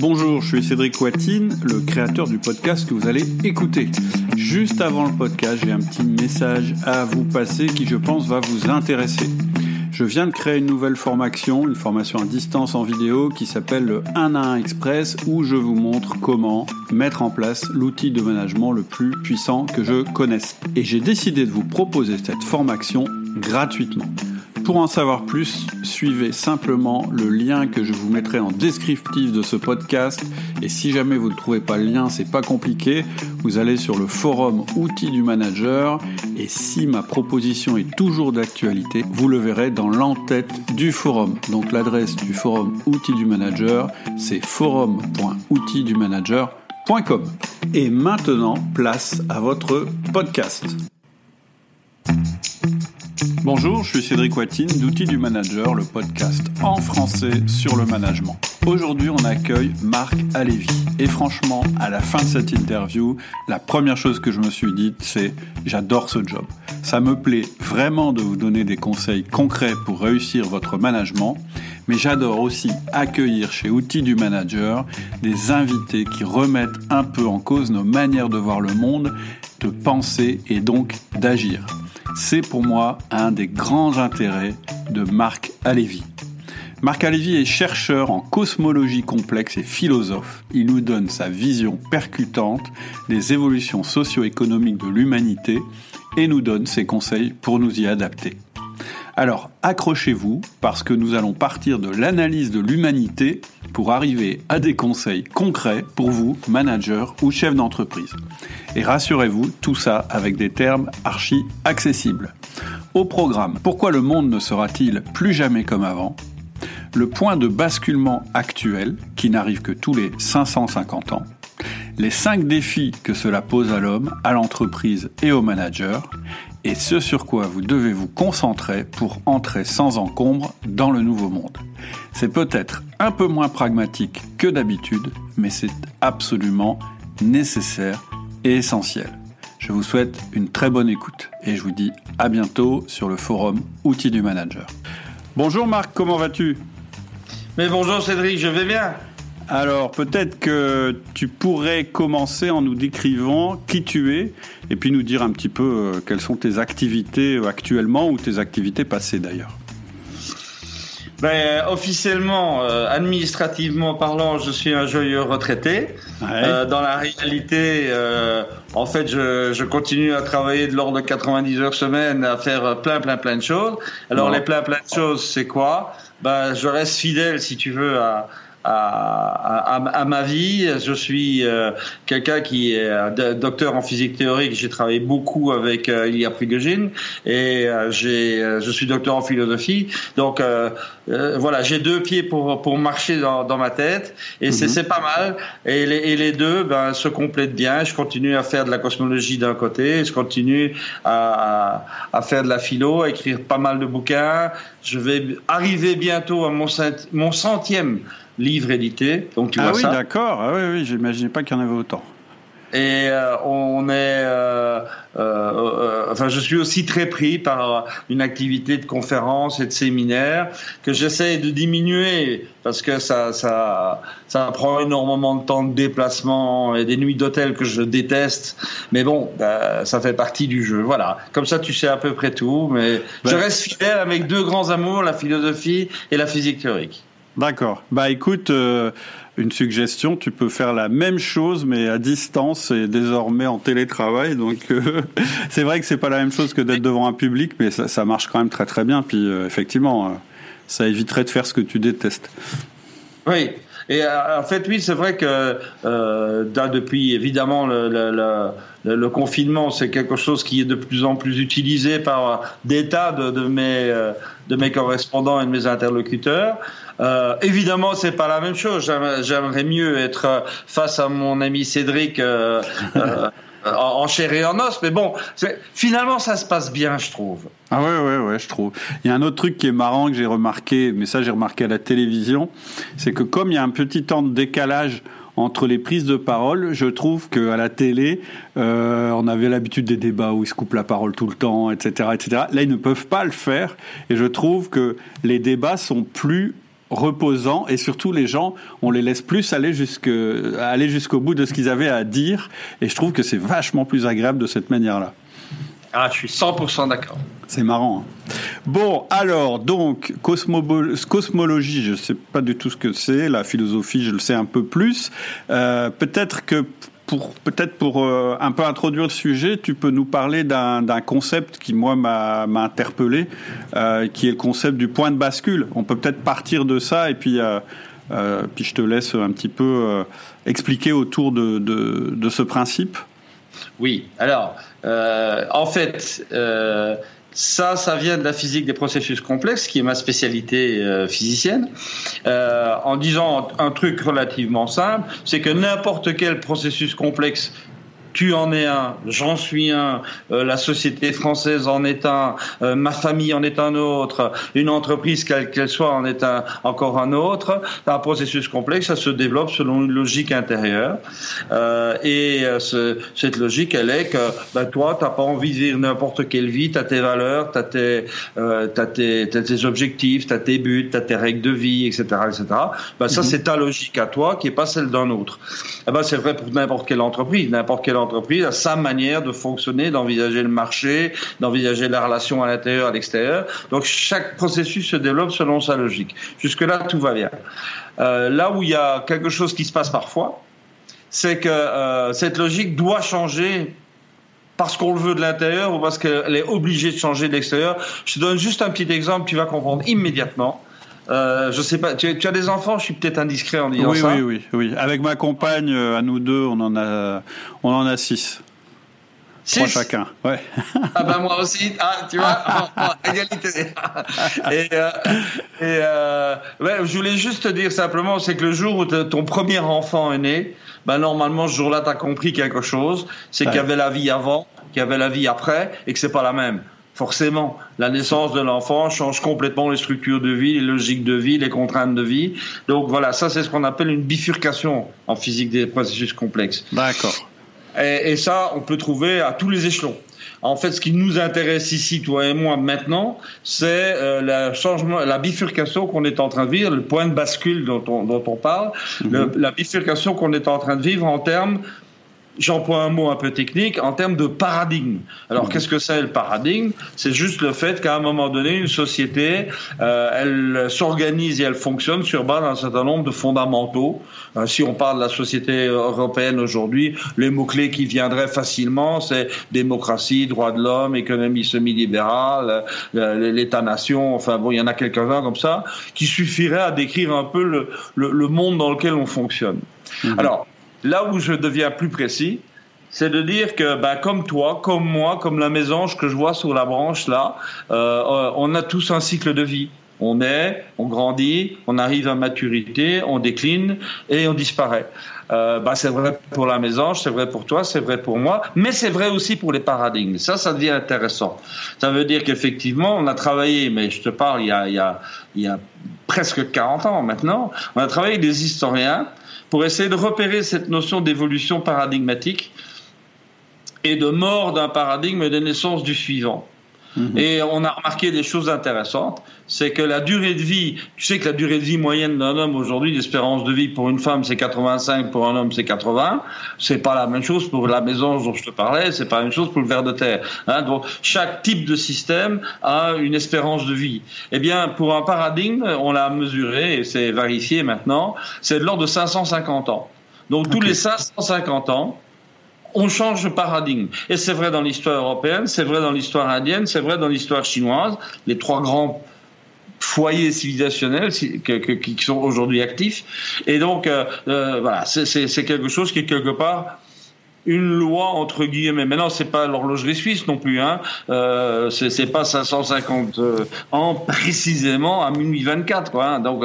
Bonjour, je suis Cédric Watine, le créateur du podcast que vous allez écouter. Juste avant le podcast, j'ai un petit message à vous passer qui, je pense, va vous intéresser. Je viens de créer une nouvelle formation, une formation à distance en vidéo qui s'appelle le 1 à 1 Express où je vous montre comment mettre en place l'outil de management le plus puissant que je connaisse. Et j'ai décidé de vous proposer cette formation gratuitement. Pour en savoir plus, suivez simplement le lien que je vous mettrai en descriptif de ce podcast. Et si jamais vous ne trouvez pas le lien, c'est pas compliqué. Vous allez sur le forum Outils du Manager. Et si ma proposition est toujours d'actualité, vous le verrez dans l'entête du forum. Donc l'adresse du forum Outils du Manager, c'est forum.outildumanager.com. Et maintenant, place à votre podcast. Bonjour, je suis Cédric Watine d'Outils du Manager, le podcast en français sur le management. Aujourd'hui, on accueille Marc Alévi. Et franchement, à la fin de cette interview, la première chose que je me suis dite, c'est j'adore ce job. Ça me plaît vraiment de vous donner des conseils concrets pour réussir votre management, mais j'adore aussi accueillir chez Outils du Manager des invités qui remettent un peu en cause nos manières de voir le monde, de penser et donc d'agir. C'est pour moi un des grands intérêts de Marc Alévi. Marc Alévi est chercheur en cosmologie complexe et philosophe. Il nous donne sa vision percutante des évolutions socio-économiques de l'humanité et nous donne ses conseils pour nous y adapter. Alors accrochez-vous parce que nous allons partir de l'analyse de l'humanité pour arriver à des conseils concrets pour vous, managers ou chefs d'entreprise. Et rassurez-vous, tout ça avec des termes archi accessibles. Au programme, pourquoi le monde ne sera-t-il plus jamais comme avant? Le point de basculement actuel, qui n'arrive que tous les 550 ans. Les 5 défis que cela pose à l'homme, à l'entreprise et au manager et ce sur quoi vous devez vous concentrer pour entrer sans encombre dans le nouveau monde. C'est peut-être un peu moins pragmatique que d'habitude, mais c'est absolument nécessaire et essentiel. Je vous souhaite une très bonne écoute et je vous dis à bientôt sur le forum Outils du Manager. Bonjour Marc, comment vas-tu? Mais bonjour Cédric, je vais bien. Alors peut-être que tu pourrais commencer en nous décrivant qui tu es et puis nous dire un petit peu euh, quelles sont tes activités euh, actuellement ou tes activités passées d'ailleurs. Ben, officiellement, euh, administrativement parlant, je suis un joyeux retraité. dans la réalité, en fait, je, je, continue à travailler de l'ordre de 90 heures semaine, à faire plein, plein, plein de choses. Alors, les plein, plein de choses, c'est quoi? Ben, je reste fidèle, si tu veux, à à, à, ma vie. Je suis euh, quelqu'un qui est euh, docteur en physique théorique. J'ai travaillé beaucoup avec euh, Ilya Prigogine et euh, j'ai, je suis docteur en philosophie. Donc voilà, j'ai deux pieds pour pour marcher dans, dans ma tête et c'est, mhm. c'est pas mal. Et les, et les deux ben, se complètent bien. Je continue à faire de la cosmologie d'un côté, je continue à, à faire de la philo, à écrire pas mal de bouquins. Je vais arriver bientôt à mon, mon centième livre édité. Donc tu ah oui, d'accord. Ah oui, oui, j'imaginais pas qu'il y en avait autant. Et euh, on est, euh, euh, enfin, je suis aussi très pris par une activité de conférence et de séminaire que j'essaie de diminuer parce que ça, ça, ça prend énormément de temps de déplacement et des nuits d'hôtel que je déteste. Mais bon, ça fait partie du jeu. Voilà. Comme ça, tu sais à peu près tout. Mais je reste fidèle avec deux grands amours, la philosophie et la physique théorique. D'accord. Bah écoute, euh, une suggestion, tu peux faire la même chose mais à distance et désormais en télétravail. Donc euh, c'est vrai que c'est pas la même chose que d'être devant un public, mais ça, marche quand même très très bien. Puis euh, effectivement, ça éviterait de faire ce que tu détestes. Oui. Et en fait, oui, c'est vrai que depuis évidemment le, confinement, c'est quelque chose qui est de plus en plus utilisé par des tas de mes, de mes correspondants et de mes interlocuteurs. Euh, évidemment, c'est pas la même chose. J'aimerais mieux être face à mon ami Cédric. Euh, euh, en chair et en os, mais bon, finalement ça se passe bien, je trouve. Ah ouais, ouais, ouais, je trouve. Il y a un autre truc qui est marrant que j'ai remarqué, mais ça j'ai remarqué à la télévision, c'est que comme il y a un petit temps de décalage entre les prises de parole, je trouve qu'à la télé, euh, on avait l'habitude des débats où ils se coupent la parole tout le temps, etc., etc. Là, ils ne peuvent pas le faire, et je trouve que les débats sont plus reposant et surtout les gens, on les laisse plus aller jusque aller jusqu'au bout de ce qu'ils avaient à dire et je trouve que c'est vachement plus agréable de cette manière-là. Ah, je suis 100% d'accord. C'est marrant. Hein. Bon, alors, donc, cosmologie, je ne sais pas du tout ce que c'est. La philosophie, je le sais un peu plus. Euh, peut-être que pour peut-être pour euh, un peu introduire le sujet, tu peux nous parler d'un concept qui moi m'a interpellé, euh, qui est le concept du point de bascule. On peut peut-être partir de ça et puis puis je te laisse un petit peu expliquer autour de, de, de ce principe. Oui. Alors, en fait ça, ça vient de la physique des processus complexes, qui est ma spécialité euh, physicienne, euh, en disant un truc relativement simple, c'est que n'importe quel processus complexe tu en es un, j'en suis un, euh, la société française en est un, euh, ma famille en est un autre, une entreprise quelle qu'elle soit en est un, encore un autre. Un processus complexe, ça se développe selon une logique intérieure. Euh, et ce, cette logique, elle est que ben, toi, t'as pas envie de vivre n'importe quelle vie, tu as tes valeurs, tu as tes, t'as tes, tes objectifs, tu as tes buts, tu as tes règles de vie, etc. etc. Ben, ça, mhm. c'est ta logique à toi qui est pas celle d'un autre. Eh ben, c'est vrai pour n'importe quelle entreprise. N'importe quelle entreprise a sa manière de fonctionner, d'envisager le marché, d'envisager la relation à l'intérieur, à l'extérieur. Donc chaque processus se développe selon sa logique. Jusque-là, tout va bien. Euh, là où il y a quelque chose qui se passe parfois, c'est que euh, cette logique doit changer parce qu'on le veut de l'intérieur ou parce qu'elle est obligée de changer de l'extérieur. Je te donne juste un petit exemple, tu vas comprendre immédiatement. Euh, je sais pas, tu, as des enfants Je suis peut-être indiscret en disant ça. Oui, oui, oui. Avec ma compagne, euh, à nous deux, on en a, on en a six. Six Trois chacun, ouais. ah ben moi aussi, ah, tu vois, égalité. et euh, et euh, ouais, je voulais juste te dire simplement, c'est que le jour où ton premier enfant est né, ben normalement ce jour-là, tu as compris quelque chose, c'est qu'il y avait la vie avant, qu'il y avait la vie après, et que c'est pas la même forcément, la naissance de l'enfant change complètement les structures de vie, les logiques de vie, les contraintes de vie. Donc voilà, ça c'est ce qu'on appelle une bifurcation en physique des processus complexes. D'accord. Et, ça, on peut trouver à tous les échelons. En fait, ce qui nous intéresse ici, toi et moi, maintenant, c'est euh, la, changement, la bifurcation qu'on est en train de vivre, le point de bascule dont on, dont on parle, mhm. la bifurcation qu'on est en train de vivre en termes j'emploie un mot un peu technique, en termes de paradigme. Alors, mmh. qu'est-ce que c'est le paradigme? C'est juste le fait qu'à un moment donné, une société, euh, elle s'organise et elle fonctionne sur base d'un certain nombre de fondamentaux. Euh, si on parle de la société européenne aujourd'hui, les mots-clés qui viendraient facilement, c'est démocratie, droits de l'homme, économie semi-libérale, l'État-nation, enfin bon, il y en a quelques-uns comme ça, qui suffiraient à décrire un peu le, le, le monde dans lequel on fonctionne. Mmh. Alors, Là où je deviens plus précis, c'est de dire que, ben, comme toi, comme moi, comme la mésange que je vois sur la branche là, euh, on a tous un cycle de vie. On est, on grandit, on arrive à maturité, on décline et on disparaît. Euh, ben, c'est vrai pour la mésange, c'est vrai pour toi, c'est vrai pour moi, mais c'est vrai aussi pour les paradigmes. Ça, ça devient intéressant. Ça veut dire qu'effectivement, on a travaillé, mais je te parle il y a, il y a, il y a presque 40 ans maintenant, on a travaillé avec des historiens pour essayer de repérer cette notion d'évolution paradigmatique et de mort d'un paradigme et de naissance du suivant. Mhm. Et on a remarqué des choses intéressantes, c'est que la durée de vie, tu sais que la durée de vie moyenne d'un homme aujourd'hui, l'espérance de vie pour une femme c'est 85, pour un homme c'est 80. C'est pas la même chose pour la maison dont je te parlais, c'est pas la même chose pour le ver de terre. Hein. Donc chaque type de système a une espérance de vie. Eh bien, pour un paradigme, on l'a mesuré et c'est vérifié maintenant, c'est de l'ordre de 550 ans. Donc tous les 550 ans, on change de paradigme. Et c'est vrai dans l'histoire européenne, c'est vrai dans l'histoire indienne, c'est vrai dans l'histoire chinoise, les trois grands foyers civilisationnels qui, sont aujourd'hui actifs. Et donc, euh, euh, voilà, c'est quelque chose qui est quelque part une loi entre guillemets. Maintenant, c'est pas l'horlogerie suisse non plus. Hein. Euh, c'est pas 550 euh, ans précisément à minuit 24, quoi. Hein. Donc,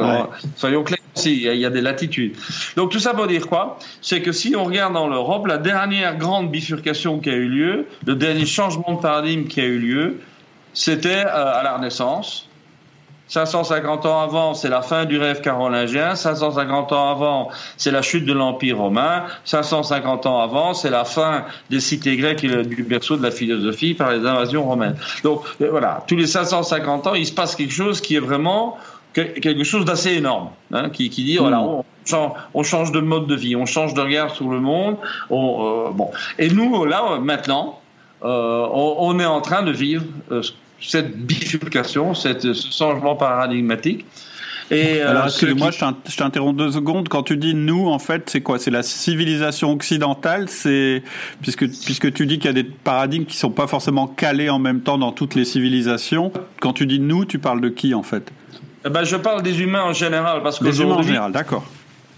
soyons clairs aussi, il y, a des latitudes. Donc, tout ça pour dire quoi? C'est que si on regarde dans l'Europe, la dernière grande bifurcation qui a eu lieu, le dernier changement de paradigme qui a eu lieu, c'était euh, à la Renaissance 550 ans avant, c'est la fin du rêve carolingien. 550 ans avant, c'est la chute de l'Empire romain. 550 ans avant, c'est la fin des cités grecques et du berceau de la philosophie par les invasions romaines. Donc euh, voilà, tous les 550 ans, il se passe quelque chose qui est vraiment quelque chose d'assez énorme, hein, qui, qui, dit voilà, hmm. on change, de mode de vie, on change de regard sur le monde. On, bon, et nous là maintenant, on, on, est en train de vivre cette bifurcation, cette, ce changement paradigmatique. Et, euh, Alors, excuse-moi, je t'interromps deux secondes. Quand tu dis nous, en fait, c'est quoi? C'est la civilisation occidentale? C'est puisque puisque tu dis qu'il y a des paradigmes qui sont pas forcément calés en même temps dans toutes les civilisations. Quand tu dis nous, tu parles de qui en fait? Eh ben, je parle des humains en général parce que les humains en général, d'accord.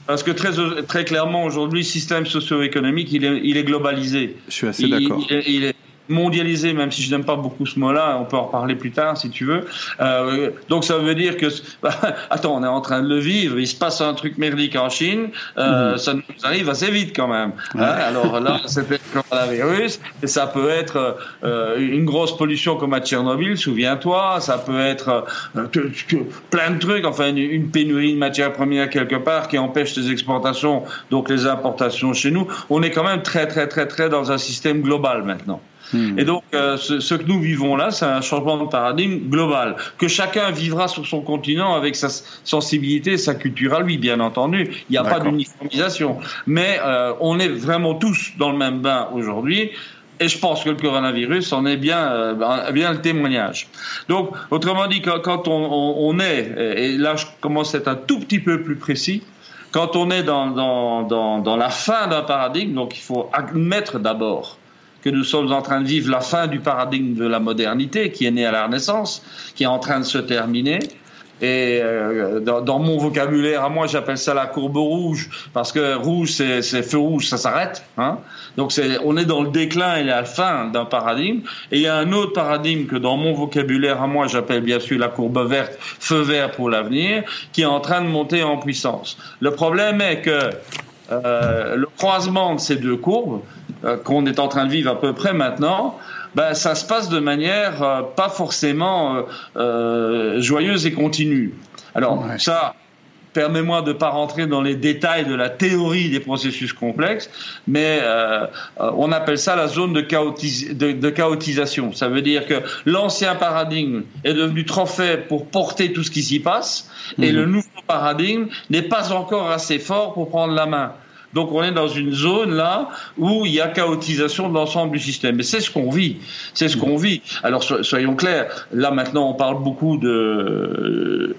Parce que très, très clairement, aujourd'hui, le système socio-économique, il est, il est globalisé. Je suis assez d'accord. Il, mondialisé, même si je n'aime pas beaucoup ce mot-là, on peut en reparler plus tard si tu veux. Euh, donc ça veut dire que, attends, on est en train de le vivre, il se passe un truc merdique en Chine, euh, mhm. ça nous arrive assez vite quand même. Hein. Alors là, c'est le coronavirus, et ça peut être euh, une grosse pollution comme à Tchernobyl, souviens-toi, ça peut être euh, plein de trucs, enfin une, une, pénurie de matières premières quelque part qui empêche les exportations, donc les importations chez nous. On est quand même très très très très dans un système global maintenant. Hmm. Et donc, euh, ce, que nous vivons là, c'est un changement de paradigme global, que chacun vivra sur son continent avec sa sensibilité et sa culture à lui, bien entendu. Il n'y a pas d'uniformisation. Mais euh, on est vraiment tous dans le même bain aujourd'hui. Et je pense que le coronavirus en est bien, euh, bien le témoignage. Donc, autrement dit, quand, on, on, est, et là je commence à être un tout petit peu plus précis, quand on est dans, dans, dans, dans la fin d'un paradigme, donc il faut admettre d'abord que nous sommes en train de vivre la fin du paradigme de la modernité qui est né à la Renaissance, qui est en train de se terminer. Et euh, dans, mon vocabulaire, à moi, j'appelle ça la courbe rouge, parce que rouge, c'est feu rouge, ça s'arrête. Hein Donc, on est dans le déclin et la fin d'un paradigme. Et il y a un autre paradigme que dans mon vocabulaire, à moi, j'appelle bien sûr la courbe verte, feu vert pour l'avenir, qui est en train de monter en puissance. Le problème est que euh, le croisement de ces deux courbes, qu'on est en train de vivre à peu près maintenant, ben, ça se passe de manière euh, pas forcément joyeuse et continue. Alors ça, permets-moi de ne pas rentrer dans les détails de la théorie des processus complexes, mais on appelle ça la zone de, de, chaotisation. Ça veut dire que l'ancien paradigme est devenu trop faible pour porter tout ce qui s'y passe, et mhm. le nouveau paradigme n'est pas encore assez fort pour prendre la main. Donc on est dans une zone là où il y a chaotisation de l'ensemble du système. Et c'est ce qu'on vit. C'est ce qu'on vit. Alors soyons clairs. Là maintenant on parle beaucoup de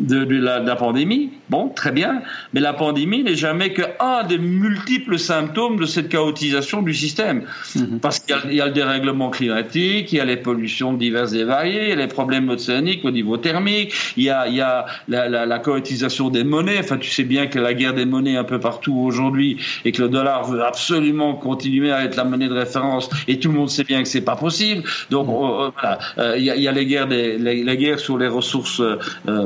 de, la, pandémie. Bon, très bien, mais la pandémie n'est jamais qu'un des multiples symptômes de cette chaotisation du système. Mhm. Parce qu'il y, a le dérèglement climatique, il y a les pollutions diverses et variées, il y a les problèmes océaniques au niveau thermique, il y a, il y a la, la, la, chaotisation des monnaies. Enfin, tu sais bien que la guerre des monnaies un peu partout aujourd'hui et que le dollar veut absolument continuer à être la monnaie de référence et tout le monde sait bien que c'est pas possible. Donc, mhm. euh, voilà, euh, il, y a, il y a les guerres, des, les, guerres sur les ressources euh,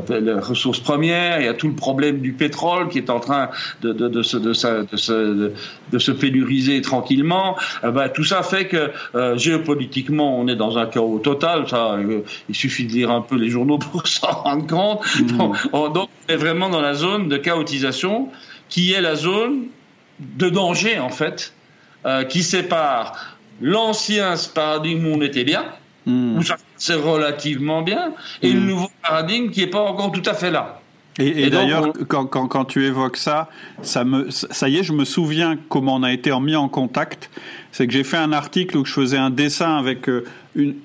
les ressources premières, il y a tout le problème du pétrole qui est en train de, de, de, se, de, se, de, se pénuriser tranquillement. Ben, tout ça fait que euh, géopolitiquement, on est dans un chaos total. Ça, euh, il suffit de lire un peu les journaux pour s'en rendre compte. Mmh. Donc, on, est vraiment dans la zone de chaotisation qui est la zone de danger, en fait, qui sépare l'ancien paradigme où on était bien, mmh. où ça c'est relativement bien, et le mmh. nouveau paradigme qui n'est pas encore tout à fait là. Et, d'ailleurs, quand, quand, quand, tu évoques ça, ça, me, ça y est, je me souviens comment on a été mis en contact. C'est que j'ai fait un article où je faisais un dessin avec euh, une,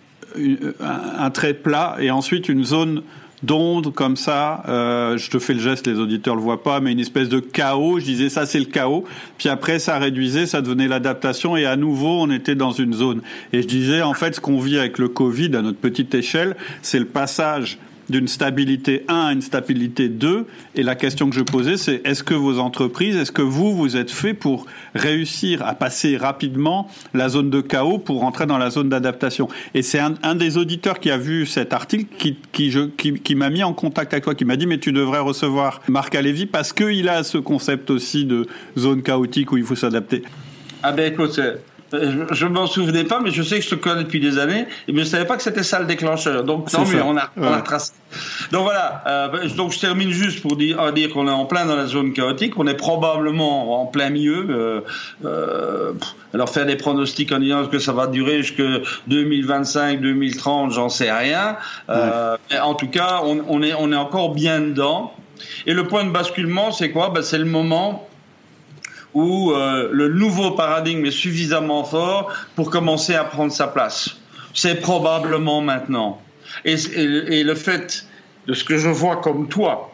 un trait plat et ensuite une zone d'onde comme ça. Euh, je te fais le geste, les auditeurs le voient pas, mais une espèce de chaos. Je disais ça, c'est le chaos. Puis après, ça réduisait, ça devenait l'adaptation, et à nouveau, on était dans une zone. Et je disais, en fait, ce qu'on vit avec le Covid à notre petite échelle, c'est le passage d'une stabilité 1 à une stabilité 2. Et la question que je posais, c'est est-ce que vos entreprises, est-ce que vous, vous êtes fait pour réussir à passer rapidement la zone de chaos pour rentrer dans la zone d'adaptation? Et c'est un, un, des auditeurs qui a vu cet article qui, qui, je, qui, qui m'a mis en contact avec toi, qui m'a dit mais tu devrais recevoir Marc Alévi parce qu'il a ce concept aussi de zone chaotique où il faut s'adapter. Ah ben écoute, je m'en souvenais pas, mais je sais que je te connais depuis des années, et je ne savais pas que c'était ça le déclencheur. Donc, tant mieux, on a, on a tracé. Donc voilà, euh, donc je termine juste pour dire, dire qu'on est en plein dans la zone chaotique, on est probablement en plein milieu. Euh, euh, alors faire des pronostics en disant que ça va durer jusque 2025, 2030, j'en sais rien. Euh, en tout cas, on, on, est, on est encore bien dedans. Et le point de basculement, c'est quoi? Ben, C'est le moment où euh, le nouveau paradigme est suffisamment fort pour commencer à prendre sa place. C'est probablement maintenant. Et, le fait de ce que je vois comme toi,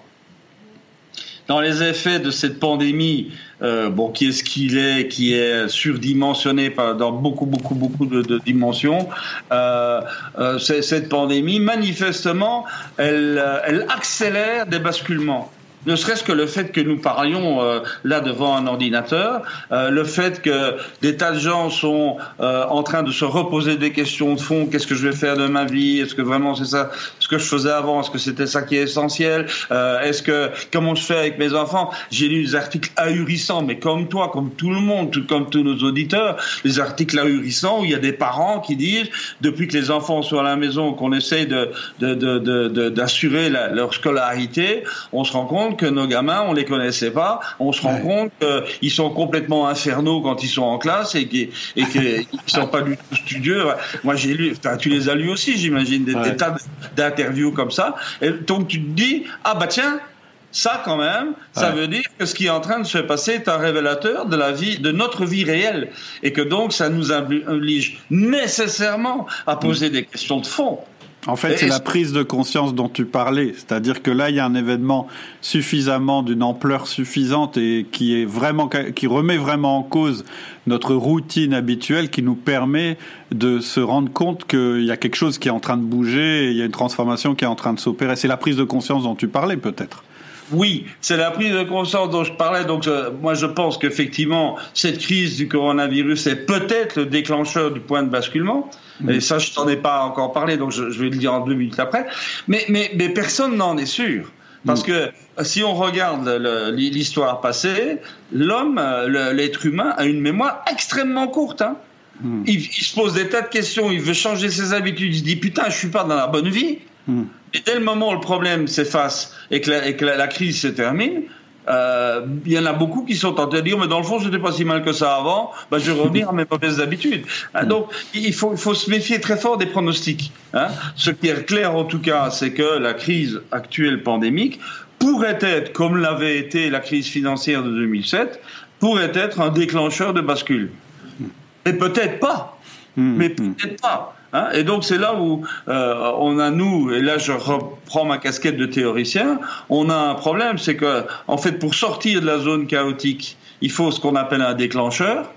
dans les effets de cette pandémie, euh, bon, qui est ce qu'il est, qui est surdimensionné par, dans beaucoup, beaucoup, beaucoup de, de dimensions, euh, euh, cette pandémie, manifestement, elle, euh, elle accélère des basculements ne serait-ce que le fait que nous parlions euh, là devant un ordinateur, euh, le fait que des tas de gens sont euh, en train de se reposer des questions de fond, qu'est-ce que je vais faire de ma vie, est-ce que vraiment c'est ça? Ce que je faisais avant, est-ce que c'était ça qui est essentiel, est-ce que comment je fais avec mes enfants, j'ai lu des articles ahurissants, mais comme toi, comme tout le monde, tout, comme tous nos auditeurs, des articles ahurissants où il y a des parents qui disent depuis que les enfants sont à la maison, qu'on essaye de d'assurer de, de, leur scolarité, on se rend compte que nos gamins, on les connaissait pas. On se rend compte qu'ils sont complètement infernaux quand ils sont en classe et qu'ils et qu'ils sont pas du tout studieux. Moi, j'ai lu, tu les as lus aussi, j'imagine, des, tas d'interviews comme ça. Et donc, tu te dis, ah bah tiens, ça, quand même, ça veut dire que ce qui est en train de se passer est un révélateur de la vie, de notre vie réelle, et que donc ça nous oblige nécessairement à poser des questions de fond. En fait, c'est la prise de conscience dont tu parlais. C'est-à-dire que là, il y a un événement suffisamment d'une ampleur suffisante et qui est vraiment, qui remet vraiment en cause notre routine habituelle qui nous permet de se rendre compte qu'il y a quelque chose qui est en train de bouger, il y a une transformation qui est en train de s'opérer. C'est la prise de conscience dont tu parlais, peut-être. Oui, c'est la prise de conscience dont je parlais. Donc, moi, je pense qu'effectivement, cette crise du coronavirus est peut-être le déclencheur du point de basculement. Et ça, je t'en ai pas encore parlé, donc je, vais le dire en deux minutes après. Mais, mais, mais personne n'en est sûr. Parce que si on regarde l'histoire passée, l'homme, l'être humain, a une mémoire extrêmement courte. Hein. Mm. Il, se pose des tas de questions, il veut changer ses habitudes, il se dit putain, je suis pas dans la bonne vie. Et dès le moment où le problème s'efface et que, et que la, crise se termine, euh, il y en a beaucoup qui sont tentés de dire, mais dans le fond, c'était pas si mal que ça avant, bah, je vais revenir à mes mauvaises habitudes. Hein, donc, il faut, il faut se méfier très fort des pronostics. Hein. Ce qui est clair, en tout cas, c'est que la crise actuelle pandémique pourrait être, comme l'avait été la crise financière de 2007, pourrait être un déclencheur de bascule. Mais peut-être pas. Hmm. Mais peut-être pas. Hein et donc c'est là où euh, on a nous, et là je reprends ma casquette de théoricien, on a un problème, c'est que en fait pour sortir de la zone chaotique, il faut ce qu'on appelle un déclencheur,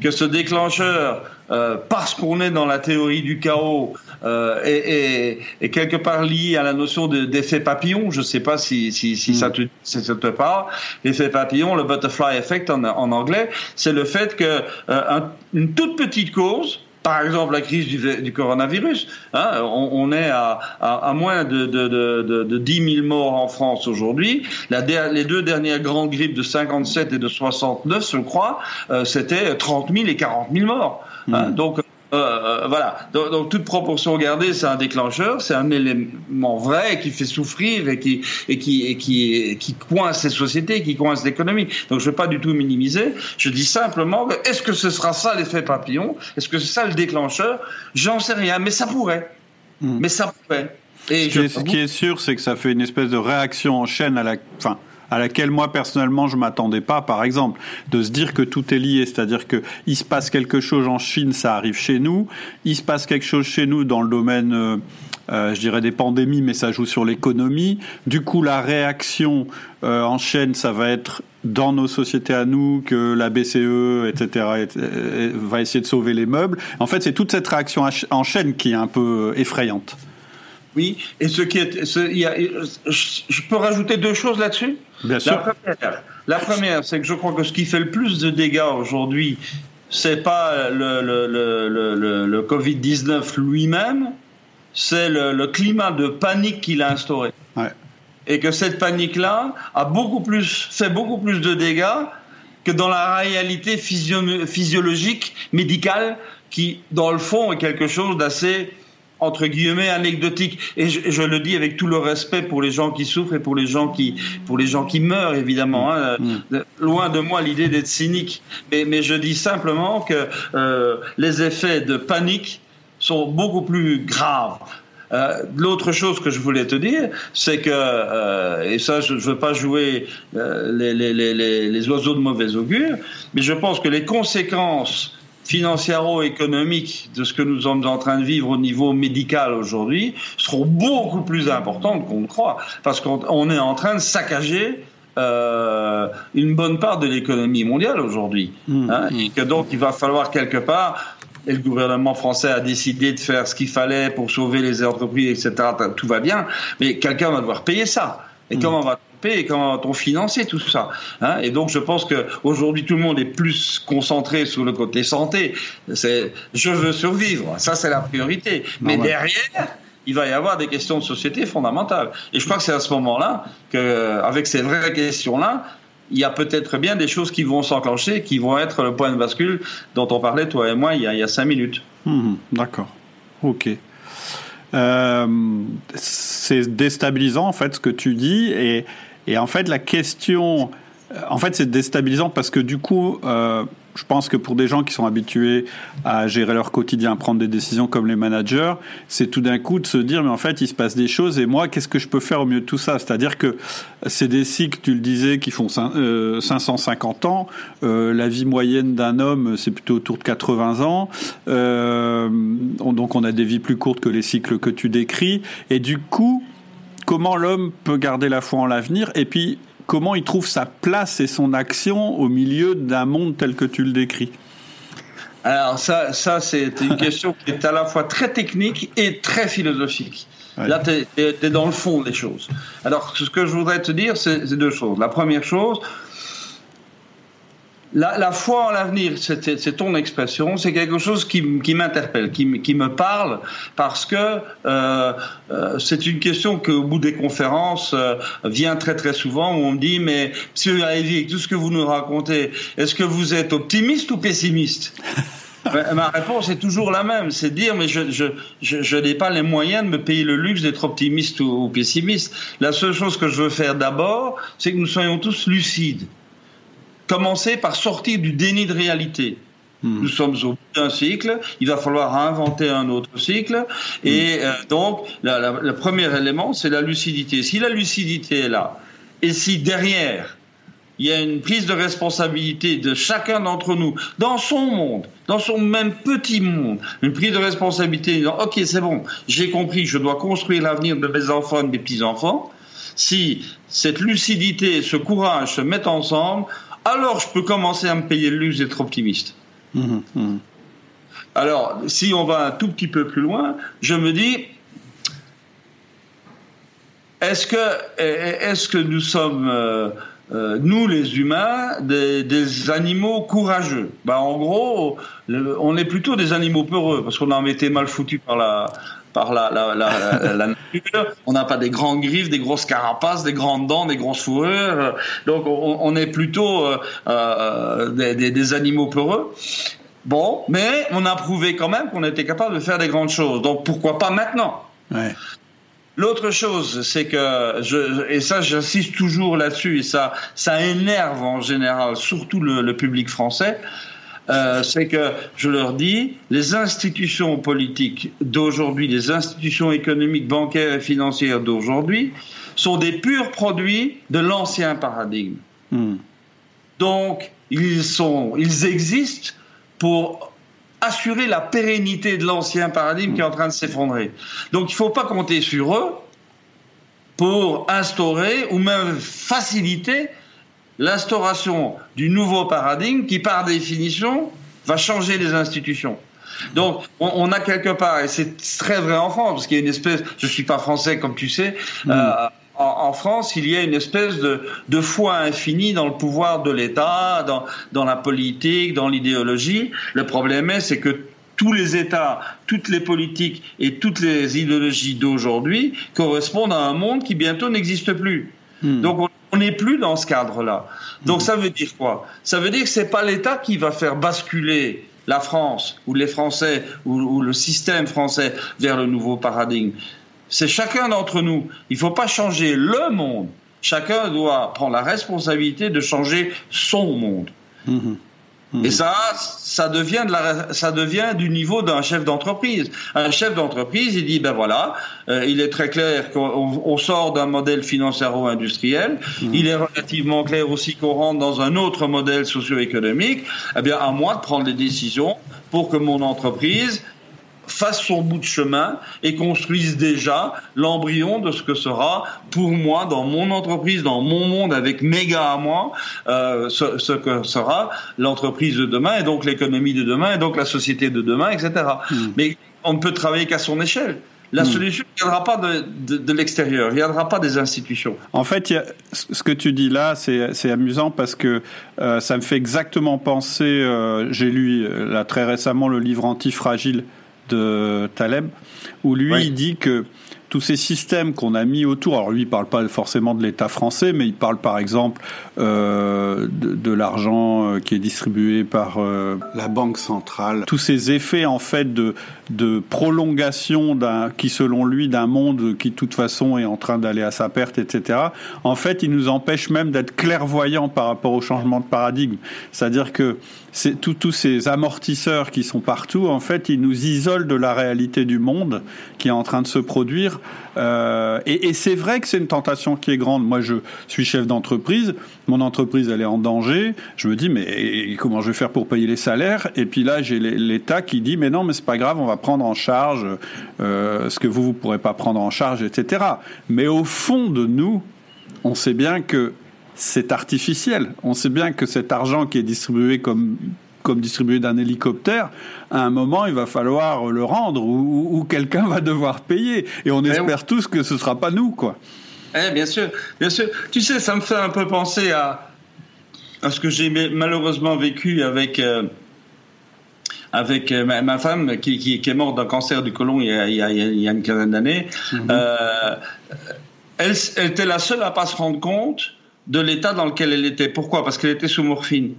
que ce déclencheur, euh, parce qu'on est dans la théorie du chaos, euh, est, est, quelque part lié à la notion d'effet papillon. Je ne sais pas si, si, si ça, te, si ça te parle. L'effet papillon, le butterfly effect en, en anglais, c'est le fait que euh, une toute petite cause par exemple la crise du, coronavirus. Hein, on, est à, à, moins de, de, de, de, 10 000 morts en France aujourd'hui. Les deux dernières grandes grippes de 57 et de 69, je crois, euh, c'était 30 000 et 40 000 morts. Hein, mmh. donc euh, euh, voilà. Donc, toute proportion gardée, c'est un déclencheur, c'est un élément vrai qui fait souffrir et qui et qui et qui qui coince les sociétés, qui coince l'économie. Donc je ne veux pas du tout minimiser. Je dis simplement est-ce que ce sera ça l'effet papillon? Est-ce que c'est ça le déclencheur? J'en sais rien, mais ça pourrait. Hmm. Mais ça pourrait. Et ce, qui est, sûr, c'est que ça fait une espèce de réaction en chaîne à la, fin, à laquelle moi personnellement je m'attendais pas, par exemple, de se dire que tout est lié, c'est-à-dire que il se passe quelque chose en Chine, ça arrive chez nous, il se passe quelque chose chez nous dans le domaine, euh, euh, je dirais des pandémies, mais ça joue sur l'économie. Du coup, la réaction euh, en chaîne, ça va être dans nos sociétés à nous que la BCE, etc., va essayer de sauver les meubles. En fait, c'est toute cette réaction en chaîne qui est un peu effrayante. Oui, et ce qui est, je peux rajouter deux choses là-dessus? Bien sûr. La première, c'est que je crois que ce qui fait le plus de dégâts aujourd'hui, c'est pas le, le, le, Covid 19 lui-même, c'est le, climat de panique qu'il a instauré. Et que cette panique-là a beaucoup plus fait beaucoup plus de dégâts que dans la réalité physiologique, médicale, qui, dans le fond, est quelque chose d'assez entre guillemets anecdotique et je, le dis avec tout le respect pour les gens qui souffrent et pour les gens qui pour les gens qui meurent évidemment hein. mm. loin de moi l'idée d'être cynique mais, mais, je dis simplement que euh, les effets de panique sont beaucoup plus graves euh, L'autre chose que je voulais te dire, c'est que, euh, et ça je ne veux pas jouer les, les, les, les, oiseaux de mauvais augure, mais je pense que les conséquences financiero-économiques de ce que nous sommes en train de vivre au niveau médical aujourd'hui seront beaucoup plus importantes qu'on ne croit, parce qu'on est en train de saccager euh, une bonne part de l'économie mondiale aujourd'hui. Mmh. Hein, et que donc il va falloir quelque part, et le gouvernement français a décidé de faire ce qu'il fallait pour sauver les entreprises, etc. Tout va bien, mais quelqu'un va devoir payer ça. Et mmh. comment va et comment va-t-on financer tout ça hein Et donc je pense que aujourd'hui tout le monde est plus concentré sur le côté santé. C'est je veux survivre, ça c'est la priorité. Mais derrière, il va y avoir des questions de société fondamentales. Et je crois que c'est à ce moment-là que, avec ces vraies questions-là, il y a peut-être bien des choses qui vont s'enclencher, qui vont être le point de bascule dont on parlait toi et moi il y a, il y a cinq minutes. Mmh, d'accord. Ok. Euh, c'est déstabilisant en fait ce que tu dis et et en fait, la question, euh, en fait, c'est déstabilisant parce que du coup, euh, je pense que pour des gens qui sont habitués à gérer leur quotidien, à prendre des décisions comme les managers, c'est tout d'un coup de se dire, mais en fait, il se passe des choses et moi, qu'est-ce que je peux faire au mieux de tout ça? C'est-à-dire que c'est des cycles, tu le disais, qui font 550 euh, ans. la vie moyenne d'un homme, c'est plutôt autour de 80 ans. donc, on a des vies plus courtes que les cycles que tu décris. Et du coup, comment l'homme peut garder la foi en l'avenir et puis comment il trouve sa place et son action au milieu d'un monde tel que tu le décris alors ça, ça c'est une question qui est à la fois très technique et très philosophique. Là, tu es, dans le fond des choses. Alors, ce que je voudrais te dire, c'est deux choses. La première chose, la, foi en l'avenir, c'est ton expression, c'est quelque chose qui, m'interpelle, qui, me parle, parce que euh, euh, c'est une question qu'au bout des conférences euh, vient très très souvent, où on me dit, mais Monsieur avec tout ce que vous nous racontez, est-ce que vous êtes optimiste ou pessimiste? Ma réponse est toujours la même, c'est dire mais je, je, je, n'ai pas les moyens de me payer le luxe d'être optimiste ou pessimiste. La seule chose que je veux faire d'abord, c'est que nous soyons tous lucides commencer par sortir du déni de réalité. Hmm. Nous sommes au bout d'un cycle, il va falloir inventer un autre cycle. Et hmm. euh, donc, le premier élément, c'est la lucidité. Si la lucidité est là, et si derrière, il y a une prise de responsabilité de chacun d'entre nous, dans son monde, dans son même petit monde, une prise de responsabilité, disant, OK, c'est bon, j'ai compris, je dois construire l'avenir de mes enfants, de mes petits-enfants. Si cette lucidité, ce courage se mettent ensemble, alors je peux commencer à me payer le luxe d'être optimiste. Mmh, mmh. Alors, si on va un tout petit peu plus loin, je me dis, est-ce que, est que nous sommes, euh, euh, nous les humains, des, animaux courageux? Ben, En gros, on est plutôt des animaux peureux, parce qu'on a été mal foutus par la, par la, nature. On n'a pas des grandes griffes, des grosses carapaces, des grandes dents, des grosses fourrures. Donc on, est plutôt euh, euh, des, animaux peureux. Bon, mais on a prouvé quand même qu'on était capable de faire des grandes choses. Donc pourquoi pas maintenant? L'autre chose, c'est que je, et ça j'insiste toujours là-dessus et ça ça énerve en général surtout le public français, euh, c'est que, je leur dis, les institutions politiques d'aujourd'hui, les institutions économiques, bancaires et financières d'aujourd'hui, sont des purs produits de l'ancien paradigme. Hmm. Donc, ils, sont, ils existent pour assurer la pérennité de l'ancien paradigme qui est en train de s'effondrer. Donc, il ne faut pas compter sur eux pour instaurer ou même faciliter l'instauration du nouveau paradigme qui, par définition, va changer les institutions. Donc, on, a quelque part, et c'est très vrai en France, parce qu'il y a une espèce, je suis pas français comme tu sais, mm. euh, en, France, il y a une espèce de, de foi infinie dans le pouvoir de l'État, dans, dans la politique, dans l'idéologie. Le problème est, c'est que tous les États, toutes les politiques et toutes les idéologies d'aujourd'hui correspondent à un monde qui bientôt n'existe plus. Mm. Donc, on On n'est plus dans ce cadre-là. Donc ça veut dire quoi? Ça veut dire que c'est pas l'État qui va faire basculer la France ou les Français ou, le système français vers le nouveau paradigme. C'est chacun d'entre nous. Il ne faut pas changer le monde. Chacun doit prendre la responsabilité de changer son monde. Mmh et mhm. ça, ça devient, de la, ça devient du niveau d'un chef d'entreprise. Un chef d'entreprise, il dit, ben voilà, euh, il est très clair qu'on sort d'un modèle financiero-industriel, mhm. il est relativement clair aussi qu'on rentre dans un autre modèle socio-économique, eh bien, à moi de prendre les décisions pour que mon entreprise fasse son bout de chemin et construise déjà l'embryon de ce que sera pour moi dans mon entreprise, dans mon monde avec méga à moi, euh, ce, que sera l'entreprise de demain et donc l'économie de demain et donc la société de demain, etc. Hmm. Mais on ne peut travailler qu'à son échelle. La hmm. solution ne viendra pas de, l'extérieur, ne viendra pas des institutions. En fait, ce que tu dis là, c'est amusant parce que euh, ça me fait exactement penser, euh, j'ai lu là très récemment le livre Antifragile de Taleb, où lui il dit que tous ces systèmes qu'on a mis autour, alors lui il parle pas forcément de l'État français, mais il parle par exemple euh, de, l'argent euh, qui est distribué par euh, la Banque centrale. Tous ces effets en fait de, de prolongation d'un, qui selon lui d'un monde qui de toute façon est en train d'aller à sa perte, etc. En fait, il nous empêche même d'être clairvoyants par rapport au changement de paradigme. C'est-à-dire que tous ces amortisseurs qui sont partout, en fait, ils nous isolent de la réalité du monde qui est en train de se produire. Euh, et, et c'est vrai que c'est une tentation qui est grande. Moi, je suis chef d'entreprise. Mon entreprise, elle est en danger. Je me dis, mais comment je vais faire pour payer les salaires? Et puis là, j'ai l'État qui dit, mais non, mais c'est pas grave, on va prendre en charge euh, ce que vous, vous pourrez pas prendre en charge, etc. Mais au fond de nous, on sait bien que c'est artificiel. On sait bien que cet argent qui est distribué comme comme distribué d'un hélicoptère, à un moment, il va falloir le rendre ou, quelqu'un va devoir payer. Et on espère tous que ce sera pas nous, quoi. Eh, bien sûr, bien sûr. Tu sais, ça me fait un peu penser à, à ce que j'ai malheureusement vécu avec. Euh, avec euh, ma, femme qui, qui, est morte d'un cancer du côlon il y a, il y a, une quinzaine d'années. Mm-hmm. Euh, elle, elle, était la seule à pas se rendre compte de l'état dans lequel elle était. Pourquoi? Parce qu'elle était sous morphine.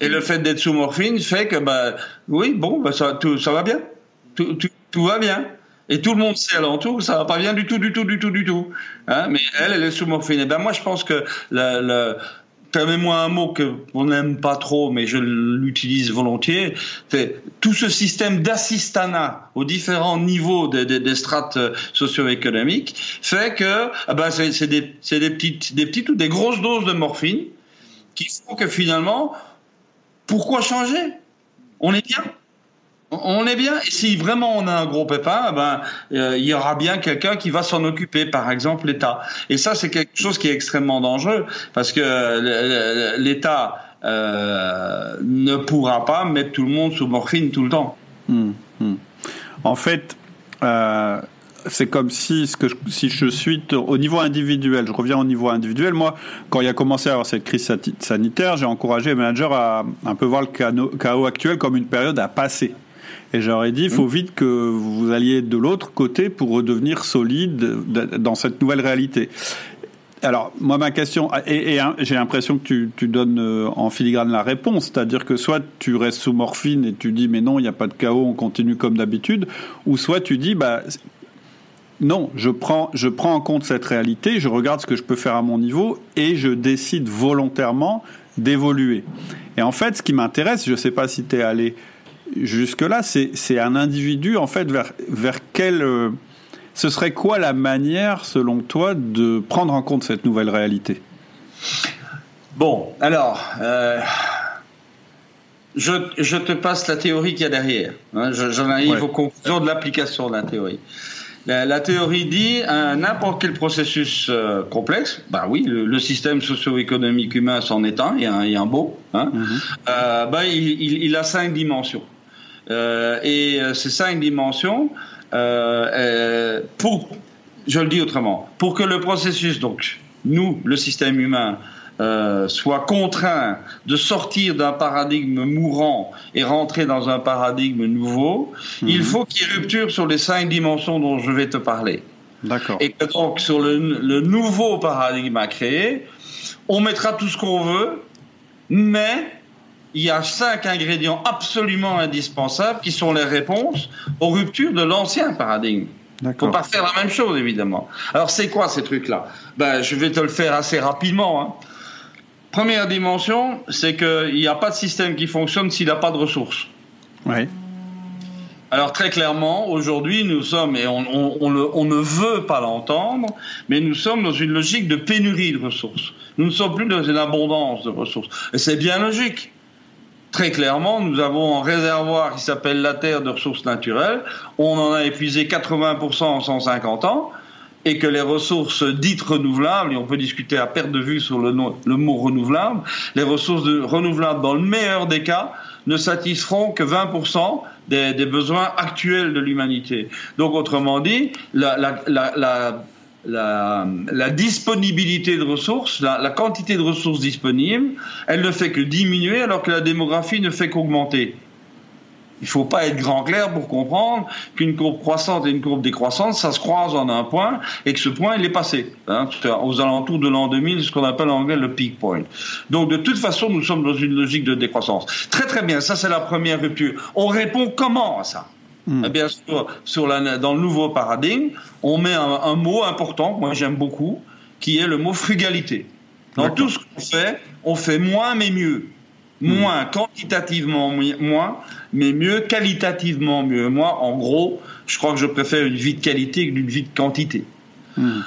Et le fait d'être sous morphine fait que, bah, oui, bon, bah, ça, tout, ça va bien. Tout, tout, va bien. Et tout le monde sait alentour que ça va pas bien du tout, du tout, du tout, du tout. Hein Mais elle, elle est sous morphine. Et ben moi, je pense que le permets-moi un mot que on n'aime pas trop, mais je l'utilise volontiers. C'est tout ce système d'assistanat aux différents niveaux des, des, strates socio-économiques fait que ah ben c'est des, des petites, des petites ou des grosses doses de morphine qui font que finalement, pourquoi changer? On est bien? On est bien. Si vraiment on a un gros pépin, eh ben euh, il y aura bien quelqu'un qui va s'en occuper, par exemple l'État. Et ça, c'est quelque chose qui est extrêmement dangereux parce que l'État euh, ne pourra pas mettre tout le monde sous morphine tout le temps. Hum, hum. En fait. Euh, c'est comme si que si je suis au niveau individuel, je reviens au niveau individuel. Moi, quand il a commencé à avoir cette crise sanitaire, j'ai encouragé les managers à un peu voir le chaos actuel comme une période à passer. Et j'aurais dit, il faut mmh. vite que vous alliez de l'autre côté pour redevenir solide dans cette nouvelle réalité. Alors, moi, ma question, et, j'ai l'impression que tu, tu, donnes euh, en filigrane la réponse, c'est-à-dire que soit tu restes sous morphine et tu dis, mais non, il n'y a pas de chaos, on continue comme d'habitude, ou soit tu dis, bah, non, je prends, je prends en compte cette réalité, je regarde ce que je peux faire à mon niveau et je décide volontairement d'évoluer. Et en fait, ce qui m'intéresse, je ne sais pas si tu es allé jusque-là, c'est un individu, en fait, vers, vers quel... Euh, ce serait quoi la manière, selon toi, de prendre en compte cette nouvelle réalité? Bon, alors, euh, je, je, te passe la théorie qu'il y a derrière. Hein, J'en arrive aux conclusions de l'application de la théorie. La, théorie dit n'importe quel processus euh, complexe, bah oui, le, système socio-économique humain s'en est un, il y a un, il y a un beau, hein, mm-hmm. euh, bah, il, il, il, a cinq dimensions. Euh, et euh, ces cinq dimensions, euh, pour, je le dis autrement, pour que le processus, donc nous, le système humain, euh, soit contraint de sortir d'un paradigme mourant et rentrer dans un paradigme nouveau, il mhm. faut qu'il y ait rupture sur les cinq dimensions dont je vais te parler. D'accord. Et que donc, sur le, le nouveau paradigme à créer, on mettra tout ce qu'on veut, mais il y a cinq ingrédients absolument indispensables qui sont les réponses aux ruptures de l'ancien paradigme. Il ne faut pas faire la même chose, évidemment. Alors, c'est quoi ces trucs-là? Ben, Je vais te le faire assez rapidement. Hein. Première dimension, c'est qu'il n'y a pas de système qui fonctionne s'il n'a pas de ressources. Oui. Alors très clairement, aujourd'hui, nous sommes, et on, on, ne veut pas l'entendre, mais nous sommes dans une logique de pénurie de ressources. Nous ne sommes plus dans une abondance de ressources. Et c'est bien logique. Très clairement, nous avons un réservoir qui s'appelle la Terre de ressources naturelles. On en a épuisé 80% en 150 ans et que les ressources dites renouvelables, et on peut discuter à perte de vue sur le, mot renouvelable, les ressources renouvelables, dans le meilleur des cas, ne satisferont que 20% des, des, besoins actuels de l'humanité. Donc, autrement dit, la, la, la, la, disponibilité de ressources, la, la, quantité de ressources disponibles, elle ne fait que diminuer alors que la démographie ne fait qu'augmenter. Il ne faut pas être grand clair pour comprendre qu'une courbe croissante et une courbe décroissante, ça se croise en un point et que ce point, il est passé. Hein, aux alentours de l'an 2000, ce qu'on appelle en anglais le peak point. Donc, de toute façon, nous sommes dans une logique de décroissance. Très, très bien. Ça, c'est la première rupture. On répond comment à ça? Eh bien sûr, sur la, dans le nouveau paradigme, on met un, un mot important, moi j'aime beaucoup, qui est le mot frugalité. Dans tout ce qu'on fait, on fait moins mais mieux. Hmm. Moins quantitativement moins, mais mieux qualitativement mieux. Moi, en gros, je crois que je préfère une vie de qualité qu'une vie de quantité. Hmm.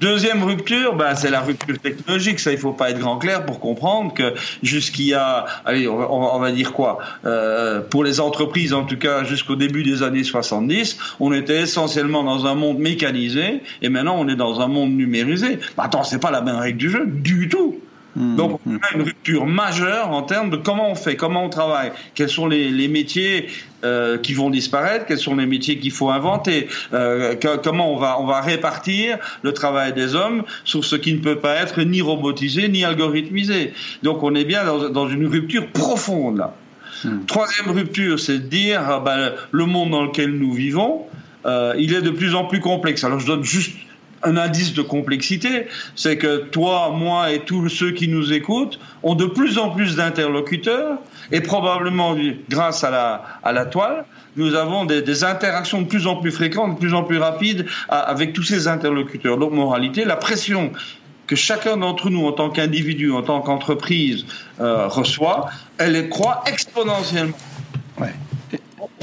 Deuxième rupture, ben, c'est la rupture technologique. Ça, il faut pas être grand clair pour comprendre que jusqu'il y a, allez, on va, on va dire quoi, euh, pour les entreprises en tout cas, jusqu'au début des années 70, on était essentiellement dans un monde mécanisé, et maintenant on est dans un monde numérisé. Ben, attends, c'est pas la même règle du jeu du tout. Hmm. Donc on a une rupture majeure en termes de comment on fait, comment on travaille, quels sont les, les métiers euh, qui vont disparaître, quels sont les métiers qu'il faut inventer, euh, comment on va on va répartir le travail des hommes sur ce qui ne peut pas être ni robotisé ni algorithmisé? Donc on est bien dans, dans une rupture profonde là. Hmm. Troisième rupture, c'est de dire ah ben, le monde dans lequel nous vivons, euh, il est de plus en plus complexe. Alors je donne juste un indice de complexité, c'est que toi, moi et tous ceux qui nous écoutent ont de plus en plus d'interlocuteurs et probablement grâce à la, toile, nous avons des, des, interactions de plus en plus fréquentes, de plus en plus rapides avec tous ces interlocuteurs. Donc, moralité, la pression que chacun d'entre nous, en tant qu'individu, en tant qu'entreprise, euh, reçoit, elle croît exponentiellement.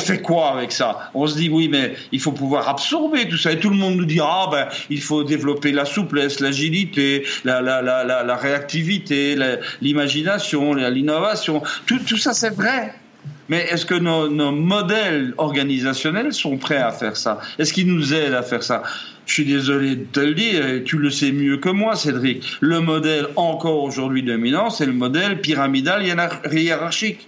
Fait quoi avec ça? On se dit oui, mais il faut pouvoir absorber tout ça. Et tout le monde nous dit ah ben il faut développer la souplesse, l'agilité, la, la, la, la, réactivité, l'imagination, l'innovation. Tout, tout ça c'est vrai. Mais est-ce que nos, nos, modèles organisationnels sont prêts à faire ça? Est-ce qu'ils nous aident à faire ça? Je suis désolé de te le dire, tu le sais mieux que moi, Cédric. Le modèle encore aujourd'hui dominant, c'est le modèle pyramidal hiérarchique.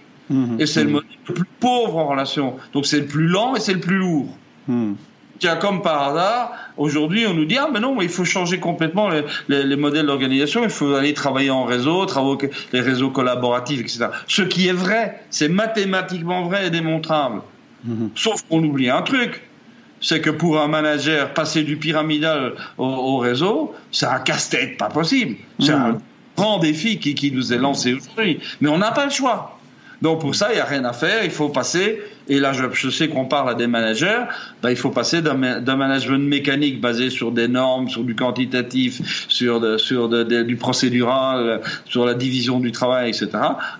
Et c'est le modèle le plus pauvre en relation. Donc c'est le plus lent et c'est le plus lourd. Mmh. Tiens, comme par hasard, aujourd'hui, on nous dit ah mais non, il faut changer complètement les, les, les modèles d'organisation. Il faut aller travailler en réseau, travailler les réseaux collaboratifs, etc. Ce qui est vrai, c'est mathématiquement vrai et démontrable. Mmh. Sauf qu'on oublie un truc, c'est que pour un manager, passer du pyramidal au, au réseau, c'est un casse-tête, pas possible. C'est mmh. un grand défi qui, qui nous est lancé aujourd'hui. Mais on n'a pas le choix. Donc pour ça, il n'y a rien à faire. Il faut passer, et là je, sais qu'on parle à des managers, ben, il faut passer d'un management mécanique basé sur des normes, sur du quantitatif, sur, du procédural, sur la division du travail, etc.,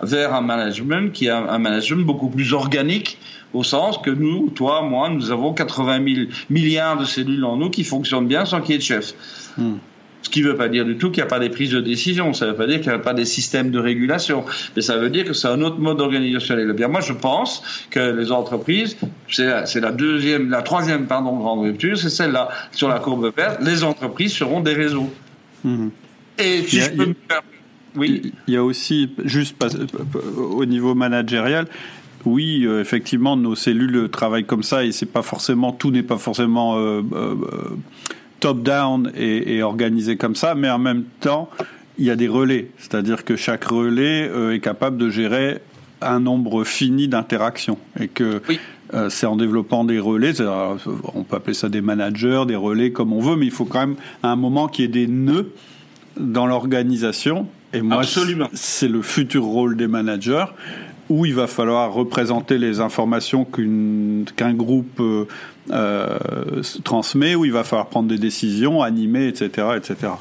vers un management qui est un, un management beaucoup plus organique au sens que nous, toi, moi, nous avons 80 000 milliards de cellules en nous qui fonctionnent bien sans qu'il y ait de chef. Hmm. Ce qui ne veut pas dire du tout qu'il n'y a pas des prises de décision, ça ne veut pas dire qu'il n'y a pas des systèmes de régulation, mais ça veut dire que c'est un autre mode organisationnel. Eh bien, moi, je pense que les entreprises, c'est la, la, deuxième, la troisième, pardon, grande rupture, c'est celle-là. Sur la courbe verte, les entreprises seront des réseaux. Mmh. Et si je peux me oui. Il y a aussi, juste au niveau managérial, oui, euh, effectivement, nos cellules travaillent comme ça et c'est pas forcément tout n'est pas forcément euh, euh, top-down et, organisé comme ça, mais en même temps, il y a des relais. C'est-à-dire que chaque relais euh, est capable de gérer un nombre fini d'interactions et que euh, c'est en développant des relais. On peut appeler ça des managers, des relais comme on veut, mais il faut quand même à un moment qu'il y ait des nœuds dans l'organisation. Et moi, c'est le futur rôle des managers où il va falloir représenter les informations qu'un groupe euh, euh, transmet, où il va falloir prendre des décisions, animer, etc., etc.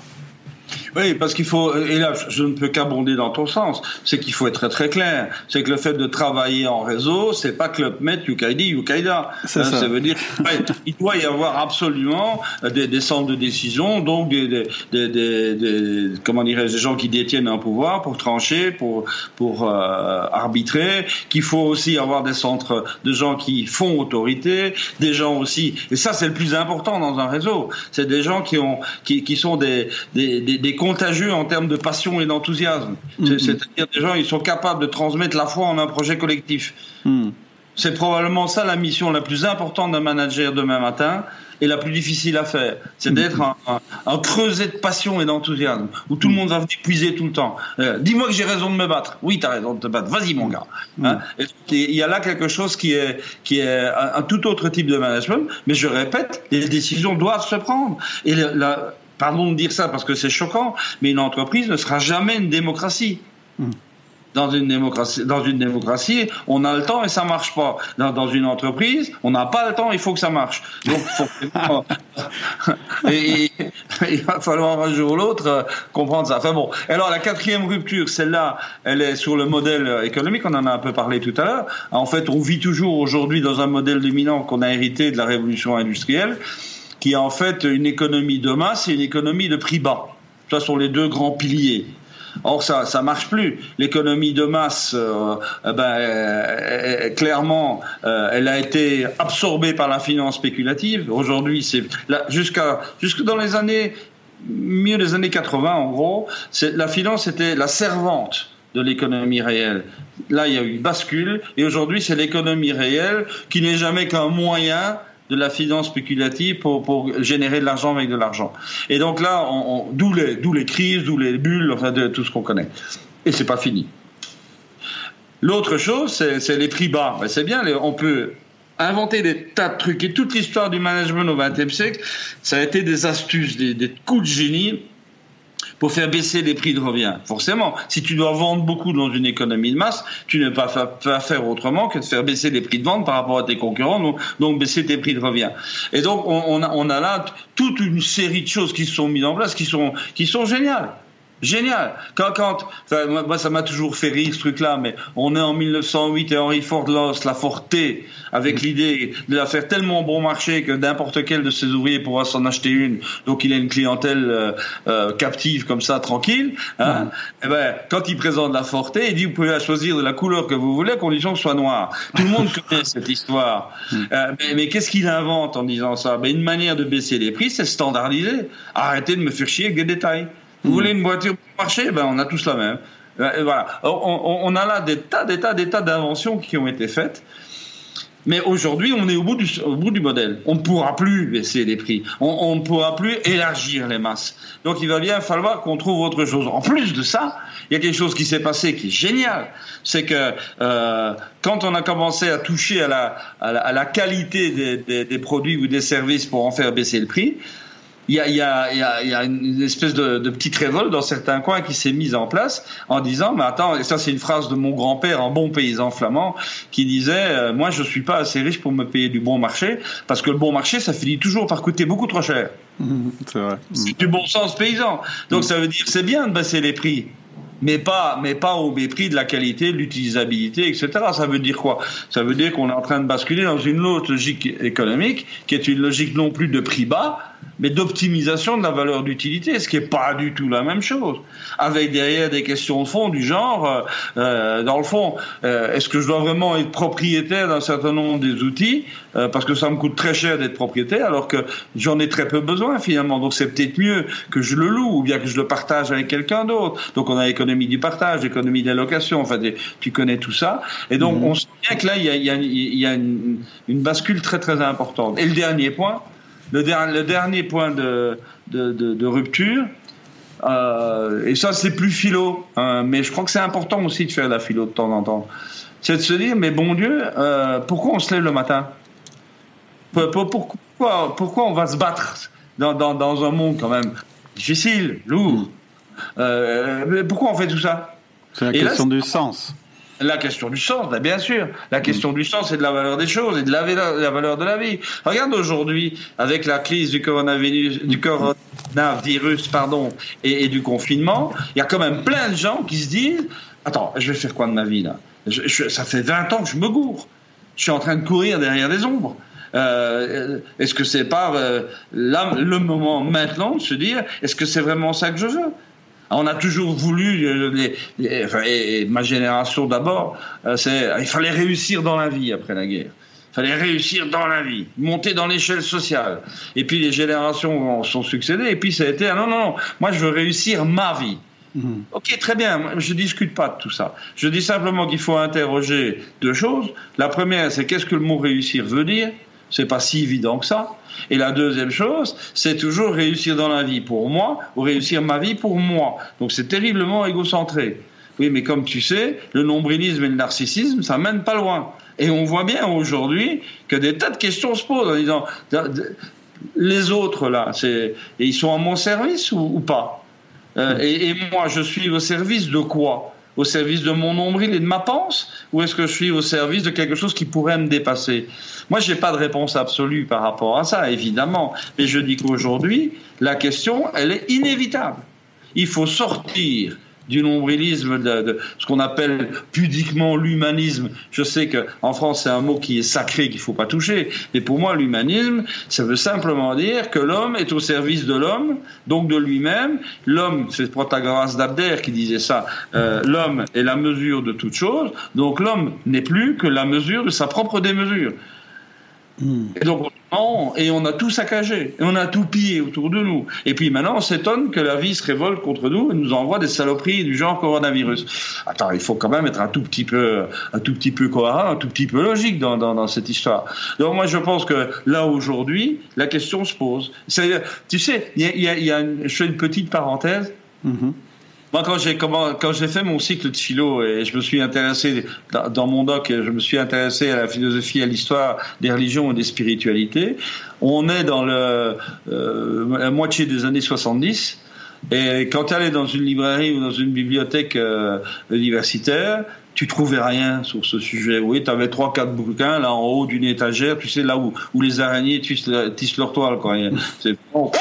Oui, parce qu'il faut, et là je ne peux qu'abonder dans ton sens, c'est qu'il faut être très très clair. C'est que le fait de travailler en réseau, c'est pas Club Med, Yukaidi, Yukaida. Hein, ça. ça. veut dire il doit y avoir absolument des, des, centres de décision, donc des, des, des, des comment dirais des gens qui détiennent un pouvoir pour trancher, pour, pour euh, arbitrer, qu'il faut aussi avoir des centres de gens qui font autorité, des gens aussi, et ça c'est le plus important dans un réseau, c'est des gens qui, ont, qui, qui sont des, des, des des, contagieux en termes de passion et d'enthousiasme. Mm-hmm. C'est-à-dire des gens, ils sont capables de transmettre la foi en un projet collectif. Mm. C'est probablement ça la mission la plus importante d'un manager demain matin et la plus difficile à faire. C'est mm-hmm. d'être un, creuset de passion et d'enthousiasme où tout le monde va venir puiser tout le temps. Euh, dis-moi que j'ai raison de me battre. Oui, tu as raison de te battre. Vas-y, mon gars. Hein? Il y a là quelque chose qui est, qui est un, tout autre type de management. Mais je répète, les décisions doivent se prendre. Et la, pardon de dire ça parce que c'est choquant, mais une entreprise ne sera jamais une démocratie. Hmm. Dans une démocratie, dans une démocratie, on a le temps et ça marche pas. Dans, une entreprise, on n'a pas le temps, il faut que ça marche. Donc, et, il va falloir un jour ou l'autre euh, comprendre ça. Enfin bon. Alors la quatrième rupture, celle-là, elle est sur le modèle économique. On en a un peu parlé tout à l'heure. En fait, on vit toujours aujourd'hui dans un modèle dominant qu'on a hérité de la révolution industrielle qui est en fait une économie de masse et une économie de prix bas. Ce sont les deux grands piliers. Or, ça ça marche plus. L'économie de masse, euh, eh ben, euh, clairement, euh, elle a été absorbée par la finance spéculative. Aujourd'hui, c'est jusqu'à jusque dans les années milieu des années 80, en gros, la finance était la servante de l'économie réelle. Là, il y a eu une bascule, et aujourd'hui, c'est l'économie réelle qui n'est jamais qu'un moyen de la finance spéculative pour, pour générer de l'argent avec de l'argent. Et donc là, on, d'où les, d'où les crises, d'où les bulles, enfin de tout ce qu'on connaît. Et c'est pas fini. L'autre chose, c'est, les prix bas. c'est bien, on peut inventer des tas de trucs. Et toute l'histoire du management au XXe siècle, ça a été des astuces, des coups de génie pour faire baisser les prix de revient. Forcément, si tu dois vendre beaucoup dans une économie de masse, tu ne peux pas faire autrement que de faire baisser les prix de vente par rapport à tes concurrents, donc, baisser tes prix de revient. Et donc on, a, on a là toute une série de choses qui sont mises en place, qui sont, qui sont géniales. Génial. Quand, quand, moi, ça m'a toujours fait rire ce truc-là, mais on est en 1908 et Henry Ford lance la Forte avec mm. l'idée de la faire tellement bon marché que n'importe quel de ses ouvriers pourra s'en acheter une. Donc il a une clientèle euh, euh, captive comme ça, tranquille. Hein. Mm. Et eh ben, quand il présente la Forte, il dit vous pouvez la choisir de la couleur que vous voulez, à condition que ce soit noir. Tout le monde connaît cette histoire. Mm. Euh, mais, qu'est-ce qu'il invente en disant ça? Ben, Une manière de baisser les prix, c'est standardiser. Arrêtez de me faire chier avec des détails. Vous voulez une voiture pour marcher? Ben, on a tous la même. Euh, voilà. On, a là des tas, des tas, des tas d'inventions qui ont été faites. Mais aujourd'hui, on est au bout, du, au bout du modèle. On ne pourra plus baisser les prix. On ne pourra plus élargir les masses. Donc il va bien falloir qu'on trouve autre chose. En plus de ça, il y a quelque chose qui s'est passé qui est génial. C'est que euh, quand on a commencé à toucher à la, à la, qualité des, des, produits ou des services pour en faire baisser le prix, il y a, y, a, y a, une espèce de, de, petite révolte dans certains coins qui s'est mise en place en disant mais attends et ça c'est une phrase de mon grand-père un bon paysan flamand qui disait euh, moi je suis pas assez riche pour me payer du bon marché parce que le bon marché ça finit toujours par coûter beaucoup trop cher. C'est vrai. C'est du bon sens paysan. Donc ça veut dire c'est bien de baisser les prix mais pas, mais pas au mépris de la qualité, de l'utilisabilité, etc. Ça veut dire quoi? Ça veut dire qu'on est en train de basculer dans une autre logique économique, qui est une logique non plus de prix bas, mais d'optimisation de la valeur d'utilité, ce qui n'est pas du tout la même chose. Avec derrière des questions de fond du genre, euh, euh dans le fond, euh, est-ce que je dois vraiment être propriétaire d'un certain nombre des outils euh, parce que ça me coûte très cher d'être propriétaire alors que j'en ai très peu besoin finalement. Donc c'est peut-être mieux que je le loue ou bien que je le partage avec quelqu'un d'autre. Donc on a l'économie du partage, l'économie de la location, enfin tu connais tout ça. Et donc mhm. on sent bien que là il y a, y a, y a une, une bascule très très importante. Et le dernier point, le, le dernier point de, de, de, rupture, euh, et ça c'est plus philo, hein, mais je crois que c'est important aussi de faire de la philo de temps en temps. c'est de se dire, mais bon Dieu, euh, pourquoi on se lève le matin? Pourquoi, pourquoi on va se battre dans, dans, dans un monde quand même difficile, lourd? Euh, Pourquoi on fait tout ça? C'est la question du sens. La question du sens, ben, bien sûr. La question du sens et de la valeur des choses et de la, valeur de la vie. Regarde aujourd'hui, avec la crise du coronavirus, pardon, et, du confinement, il y a quand même plein de gens qui se disent Attends, je vais faire quoi de ma vie là? Ça fait 20 ans que je me gourre. Je suis en train de courir derrière des ombres. Euh, est-ce que c'est pas euh, le moment maintenant de se dire est-ce que c'est vraiment ça que je veux? On a toujours voulu, euh, et, ma génération d'abord, c'est il fallait réussir dans la vie après la guerre. Il fallait réussir dans la vie, monter dans l'échelle sociale. Et puis les générations sont succédées, et puis ça a été, ah non, non, non, moi je veux réussir ma vie. Mhm. Ok, très bien, je ne discute pas de tout ça. Je dis simplement qu'il faut interroger deux choses. La première, c'est qu'est-ce que le mot réussir veut dire? C'est pas si évident que ça. Et la deuxième chose, c'est toujours réussir dans la vie pour moi ou réussir ma vie pour moi. Donc c'est terriblement égocentré. Oui, mais comme tu sais, le nombrilisme et le narcissisme, ça mène pas loin. Et on voit bien aujourd'hui que des tas de questions se posent en disant les autres là, ils sont à mon service ou, pas? Euh, et moi, je suis au service de quoi? Au service de mon nombril et de ma pense Ou est-ce que je suis au service de quelque chose qui pourrait me dépasser? Moi, je n'ai pas de réponse absolue par rapport à ça, évidemment. Mais je dis qu'aujourd'hui, la question, elle est inévitable. Il faut sortir du nombrilisme, de, ce qu'on appelle pudiquement l'humanisme. Je sais qu'en France, c'est un mot qui est sacré, qu'il ne faut pas toucher. Mais pour moi, l'humanisme, ça veut simplement dire que l'homme est au service de l'homme, donc de lui-même. L'homme, c'est Protagoras d'Abder qui disait ça, euh, l'homme est la mesure de toute chose, donc l'homme n'est plus que la mesure de sa propre démesure. Hmm. Et donc, et on a tout saccagé, et on a tout pillé autour de nous. Et puis maintenant, on s'étonne que la vie se révolte contre nous et nous envoie des saloperies du genre coronavirus. Attends, il faut quand même être un tout petit peu, un tout petit peu cohérent, un tout petit peu logique dans, dans, dans cette histoire. Donc moi, je pense que là aujourd'hui, la question se pose. Tu sais, il y a, y a, je fais une petite parenthèse. Mm-hmm. Moi, quand j'ai quand j'ai fait mon cycle de philo et je me suis intéressé dans, mon doc, je me suis intéressé à la philosophie, à l'histoire des religions et des spiritualités. On est dans le euh, la moitié des années 70. Et quand tu allais dans une librairie ou dans une bibliothèque euh, universitaire, tu trouvais rien sur ce sujet. Oui, tu avais trois, quatre bouquins là en haut d'une étagère, tu sais là où, où les araignées tissent, tissent leur toile. Quoi. C'est bon.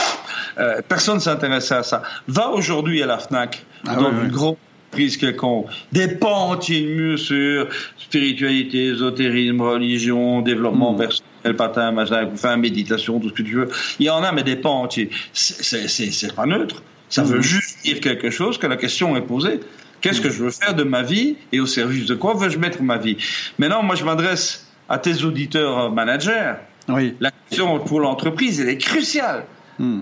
Euh, personne s'intéressait à ça. Va aujourd'hui à la FNAC, ah dans une grande prise quelconque, des pans entiers de murs sur spiritualité, ésotérisme, religion, développement hmm. personnel, patin, machin, enfin, méditation, tout ce que tu veux. Il y en a, mais des pans entiers. C'est pas neutre. Ça veut hmm. juste dire quelque chose que la question est posée. Qu'est-ce que je veux faire de ma vie et au service de quoi veux-je mettre ma vie? Maintenant, moi, je m'adresse à tes auditeurs managers. Oui. La question pour l'entreprise, elle est cruciale. Hmm.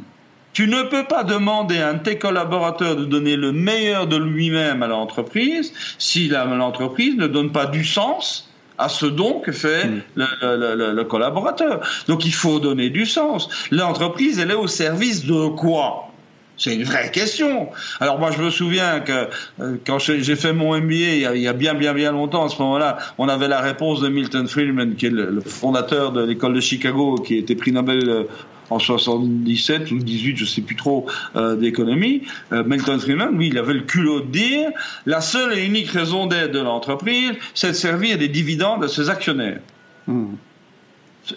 Tu ne peux pas demander à un tes collaborateurs de donner le meilleur de lui-même à l'entreprise si l'entreprise ne donne pas du sens à ce don que fait mm. le, collaborateur. Donc il faut donner du sens. L'entreprise, elle est au service de quoi? C'est une vraie question. Alors moi je me souviens que euh, quand j'ai fait mon MBA il y, a, bien bien bien longtemps à ce moment-là, on avait la réponse de Milton Friedman qui est le, fondateur de l'école de Chicago qui été prix Nobel euh, en 77 ou 18, je sais plus trop, euh, d'économie, euh, Milton Friedman, lui, il avait le culot de dire la seule et unique raison d'être de l'entreprise, c'est de servir des dividendes à ses actionnaires. Hmm.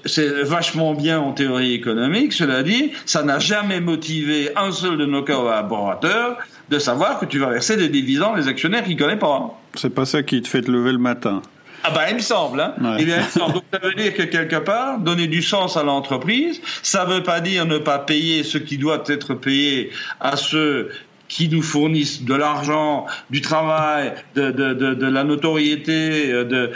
C'est vachement bien en théorie économique, cela dit, ça n'a jamais motivé un seul de nos collaborateurs de savoir que tu vas verser des dividendes aux actionnaires qui ne connaissent pas. C'est pas ça qui te fait te lever le matin. Ah bah il me semble. Hein. Eh bien, Donc ça veut dire que quelque part, donner du sens à l'entreprise, ça veut pas dire ne pas payer ce qui doit être payé à ceux qui nous fournissent de l'argent, du travail, de, de, de, de, la notoriété, de,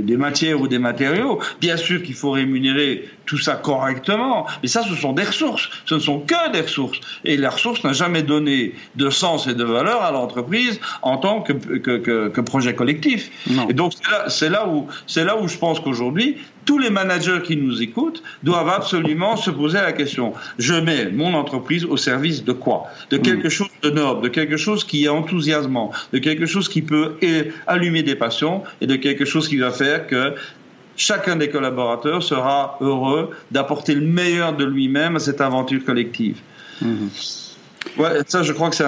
des matières ou des matériaux. Bien sûr qu'il faut rémunérer tout ça correctement, mais ça, ce sont des ressources. Ce ne sont que des ressources. Et la ressource n'a jamais donné de sens et de valeur à l'entreprise en tant que, que, que, projet collectif. Et donc, c'est là, là, où, là où je pense qu'aujourd'hui, tous les managers qui nous écoutent doivent absolument se poser la question je mets mon entreprise au service de quoi? De quelque chose de noble, de quelque chose qui est enthousiasmant, de quelque chose qui peut allumer des passions et de quelque chose qui va faire que chacun des collaborateurs sera heureux d'apporter le meilleur de lui-même à cette aventure collective. Hmm. Ouais, ça, je crois que c'est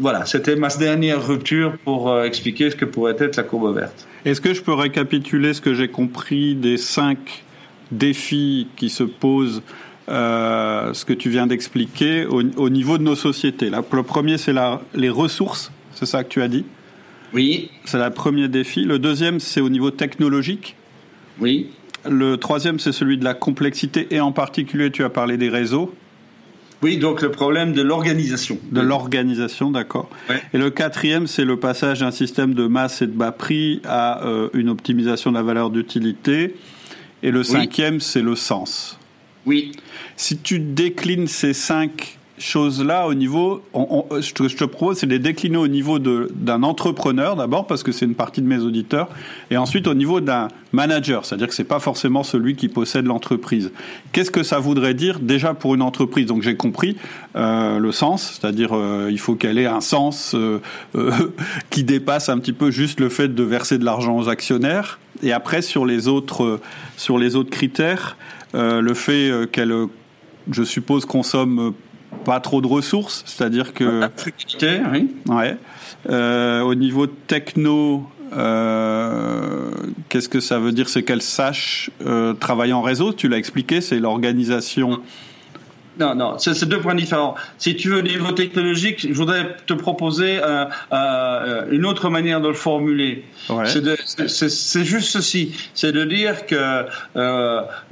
voilà, c'était ma dernière rupture pour euh, expliquer ce que pourrait être la courbe verte. Est-ce que je peux récapituler ce que j'ai compris des cinq défis qui se posent, euh, ce que tu viens d'expliquer au, niveau de nos sociétés? Là, Le premier, c'est les ressources, c'est ça que tu as dit? Oui. C'est le premier défi. Le deuxième, c'est au niveau technologique Oui. Le troisième, c'est celui de la complexité et en particulier, tu as parlé des réseaux. Oui, donc le problème de l'organisation. De l'organisation, d'accord. Et le quatrième, c'est le passage d'un système de masse et de bas prix à euh, une optimisation de la valeur d'utilité. Et le cinquième, c'est le sens. Oui. Si tu déclines ces cinq choses-là au niveau, je, te, je, te, propose, c'est de les décliner au niveau d'un entrepreneur d'abord, parce que c'est une partie de mes auditeurs, et ensuite au niveau d'un manager, c'est-à-dire que c'est pas forcément celui qui possède l'entreprise. Qu'est-ce que ça voudrait dire déjà pour une entreprise? Donc j'ai compris euh, le sens, c'est-à-dire euh, il faut qu'elle ait un sens euh, euh qui dépasse un petit peu juste le fait de verser de l'argent aux actionnaires. Et après sur les autres sur les autres critères, euh, le fait qu'elle je suppose consomme pas trop de ressources, c'est-à-dire que. oui. Ouais. Euh, au niveau techno, euh, qu'est-ce que ça veut dire? C'est qu'elle sache euh, travailler en réseau? Tu l'as expliqué, c'est l'organisation. Non, non, c'est deux points différents. Si tu veux, au niveau technologique, je voudrais te proposer une autre manière de le formuler. Ouais. C'est juste ceci, c'est de dire que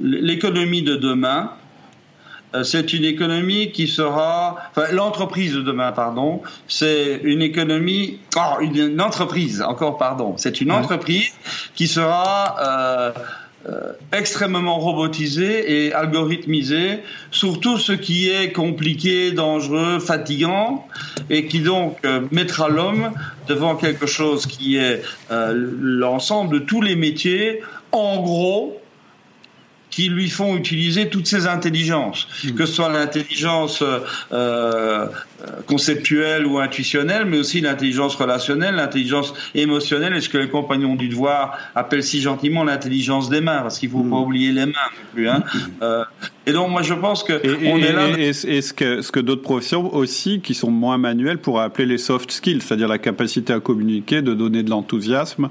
l'économie de demain, c'est une économie qui sera, enfin l'entreprise de demain, pardon, c'est une économie, oh, une, entreprise, encore pardon, c'est une entreprise qui sera euh, euh, extrêmement robotisée et algorithmisée sur tout ce qui est compliqué, dangereux, fatigant, et qui donc euh, mettra l'homme devant quelque chose qui est l'ensemble de tous les métiers, en gros, qui lui font utiliser toutes ces intelligences, hmm. que ce soit l'intelligence euh, euh, conceptuelle ou intuitionnelle, mais aussi l'intelligence relationnelle, l'intelligence émotionnelle, et ce que les compagnons du devoir appellent si gentiment l'intelligence des mains, parce qu'il ne faut pas hmm. oublier les mains non plus. Hein. Hmm. Euh, et donc moi je pense que on est là. Et, ce que, ce que d'autres professions aussi, qui sont moins manuelles, pourraient appeler les soft skills, c'est-à-dire la capacité à communiquer, de donner de l'enthousiasme,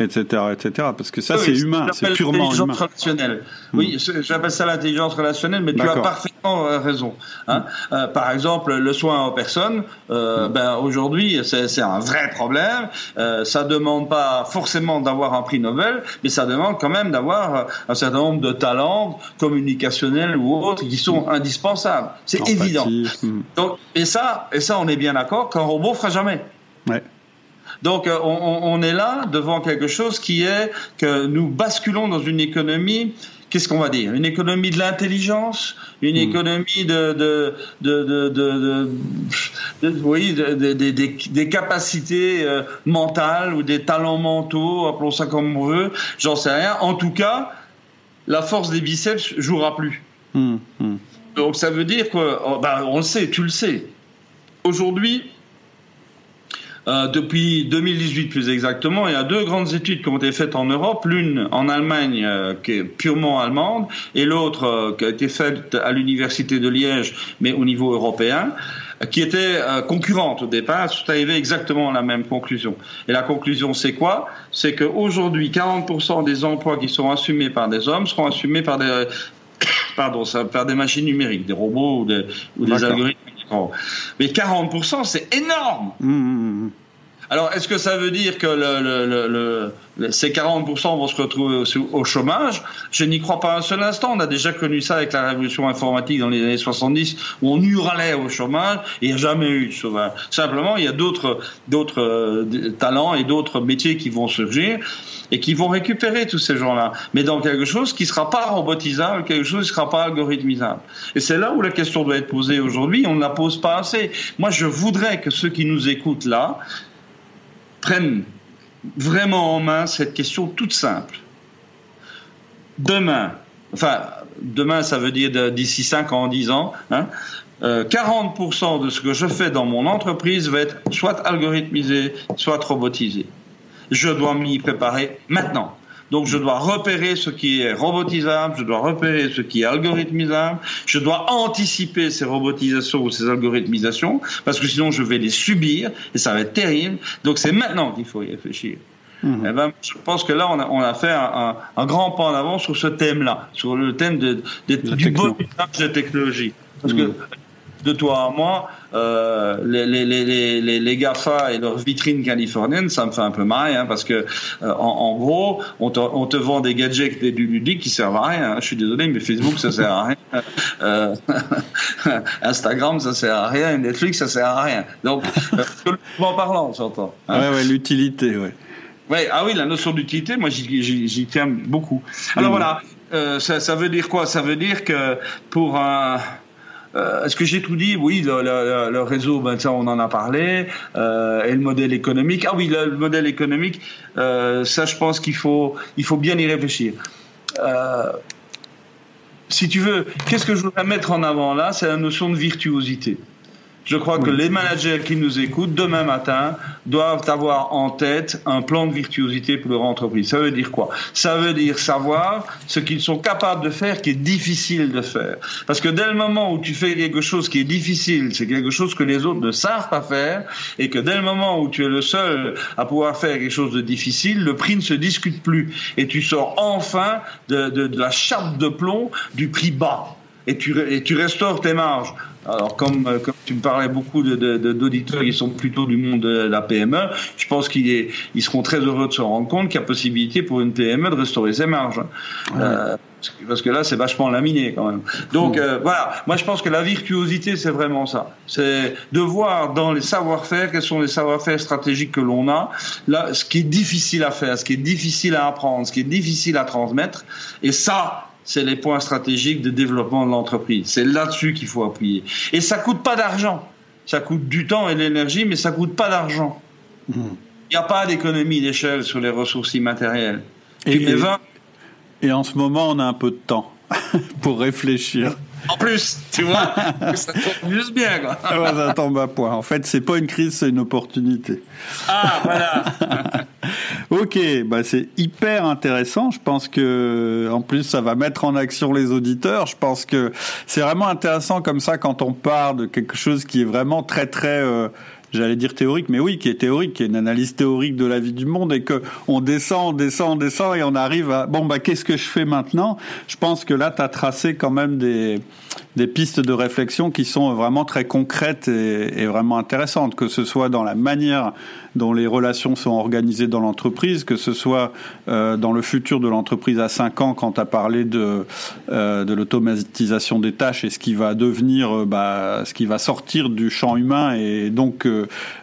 etc., etc. Parce que ça c'est humain, c'est purement humain. Relationnelle. Oui, j'appelle ça l'intelligence relationnelle, mais tu as parfaitement euh, raison. Hein. Euh, par exemple, le soin aux personnes, euh, mm. ben aujourd'hui c'est un vrai problème. Euh, ça demande pas forcément d'avoir un prix Nobel, mais ça demande quand même d'avoir un certain nombre de talents communicationnels ou autres qui sont indispensables. C'est évident. Donc, et ça, et ça, on est bien d'accord qu'un robot fera jamais. Ouais. Donc euh, on, on, est là devant quelque chose qui est que nous basculons dans une économie qu'est-ce qu'on va dire? Une économie de l'intelligence, une hmm. économie de, de, de, des capacités euh, mentales ou des talents mentaux, appelons ça comme on veut, j'en sais rien. En tout cas, la force des biceps jouera plus. Hmm, hmm. Donc ça veut dire que, oh, ben, on le sait, tu le sais. Aujourd'hui, euh, depuis 2018 plus exactement, il y a deux grandes études qui ont été faites en Europe, l'une en Allemagne euh, qui est purement allemande et l'autre euh, qui a été faite à l'université de Liège mais au niveau européen qui était concurrente au départ, tout arrivé exactement à la même conclusion. Et la conclusion, c'est quoi? C'est qu'aujourd'hui, 40% des emplois qui sont assumés par des hommes seront assumés par des, pardon, par des machines numériques, des robots ou des, ou des algorithmes. Mais 40%, c'est énorme. Mmh, mmh, mmh. Alors, est-ce que ça veut dire que le, ces 40% vont se retrouver au, chômage? Je n'y crois pas un seul instant. On a déjà connu ça avec la révolution informatique dans les années 70, où on hurlait au chômage et il n'y a jamais eu de chômage. Simplement, il y a d'autres d'autres euh, talents et d'autres métiers qui vont surgir et qui vont récupérer tous ces gens-là, mais dans quelque chose qui ne sera pas robotisable, quelque chose qui ne sera pas algorithmisable. Et c'est là où la question doit être posée aujourd'hui. On ne la pose pas assez. Moi, je voudrais que ceux qui nous écoutent là prennent vraiment en main cette question toute simple. demain, enfin, demain, ça veut dire d'ici 5 ans, 10 ans, hein, 40% de ce que je fais dans mon entreprise va être soit algorithmisé, soit robotisé. Je dois m'y préparer maintenant. Donc je dois repérer ce qui est robotisable, je dois repérer ce qui est algorithmisable, je dois anticiper ces robotisations ou ces algorithmisations, parce que sinon je vais les subir et ça va être terrible. Donc c'est maintenant qu'il faut y réfléchir. Mmh. Eh ben, je pense que là, on a, on a fait un, un, grand pas en avant sur ce thème-là, sur le thème de, de, du bon usage de technologie. Parce que mmh de toi à moi, euh, les, les, les, les, GAFA et leurs vitrines californiennes, ça me fait un peu marrer, hein, parce que euh, en, gros, on te, on te, vend des gadgets et du ludique qui servent à rien. Hein. Je suis désolé, mais Facebook, ça sert à rien. Euh, Instagram, ça sert à rien. Netflix, ça sert à rien. Donc, euh, en parlant, j'entends. Hein. Ouais, ouais, l'utilité, ouais. Ouais, ah oui, la notion d'utilité, moi, j'y tiens beaucoup. Alors voilà, euh, ça, ça veut dire quoi? Ça veut dire que pour un euh, Est-ce que j'ai tout dit Oui, le, le, le, réseau, ben ça, on en a parlé. Euh, et le modèle économique. Ah oui, le, le modèle économique. Euh, ça, je pense qu'il faut, il faut bien y réfléchir. Euh, si tu veux, qu'est-ce que je voudrais mettre en avant là? C'est la notion de virtuosité. Je crois que les managers qui nous écoutent demain matin doivent avoir en tête un plan de virtuosité pour leur entreprise. Ça veut dire quoi? Ça veut dire savoir ce qu'ils sont capables de faire qui est difficile de faire. Parce que dès le moment où tu fais quelque chose qui est difficile, c'est quelque chose que les autres ne savent pas faire, et que dès le moment où tu es le seul à pouvoir faire quelque chose de difficile, le prix ne se discute plus. Et tu sors enfin de, de, de la chape de plomb du prix bas. Et tu, et tu restaures tes marges. Alors, comme, euh, comme tu me parlais beaucoup d'auditeurs qui sont plutôt du monde de la PME, je pense qu'ils ils seront très heureux de se rendre compte qu'il y a possibilité pour une PME de restaurer ses marges. Euh, parce que là, c'est vachement laminé quand même. Donc euh, voilà, moi je pense que la virtuosité, c'est vraiment ça. C'est de voir dans les savoir-faire quels sont les savoir-faire stratégiques que l'on a, là, ce qui est difficile à faire, ce qui est difficile à apprendre, ce qui est difficile à transmettre. Et ça, c'est les points stratégiques de développement de l'entreprise. C'est là-dessus qu'il faut appuyer. Et ça coûte pas d'argent. Ça coûte du temps et de l'énergie, mais ça coûte pas d'argent. Il n'y a pas d'économie d'échelle sur les ressources immatérielles. Et, et en ce moment, on a un peu de temps pour réfléchir. En plus, tu vois, ça tombe juste bien, quoi. ouais, ça tombe à point. En fait, c'est pas une crise, c'est une opportunité. Ah, voilà. ok, bah c'est hyper intéressant. Je pense que, en plus, ça va mettre en action les auditeurs. Je pense que c'est vraiment intéressant comme ça quand on parle de quelque chose qui est vraiment très très euh, j'allais dire théorique, mais oui, qui est théorique, qui est une analyse théorique de la vie du monde et que on descend, on descend, on descend et on arrive à bon bah qu'est-ce que je fais maintenant? Je pense que là tu as tracé quand même des des pistes de réflexion qui sont vraiment très concrètes et vraiment intéressantes, que ce soit dans la manière dont les relations sont organisées dans l'entreprise, que ce soit euh, dans le futur de l'entreprise à 5 ans, quand tu as parlé de, euh, de l'automatisation des tâches et ce qui va devenir, euh, bah, ce qui va sortir du champ humain et donc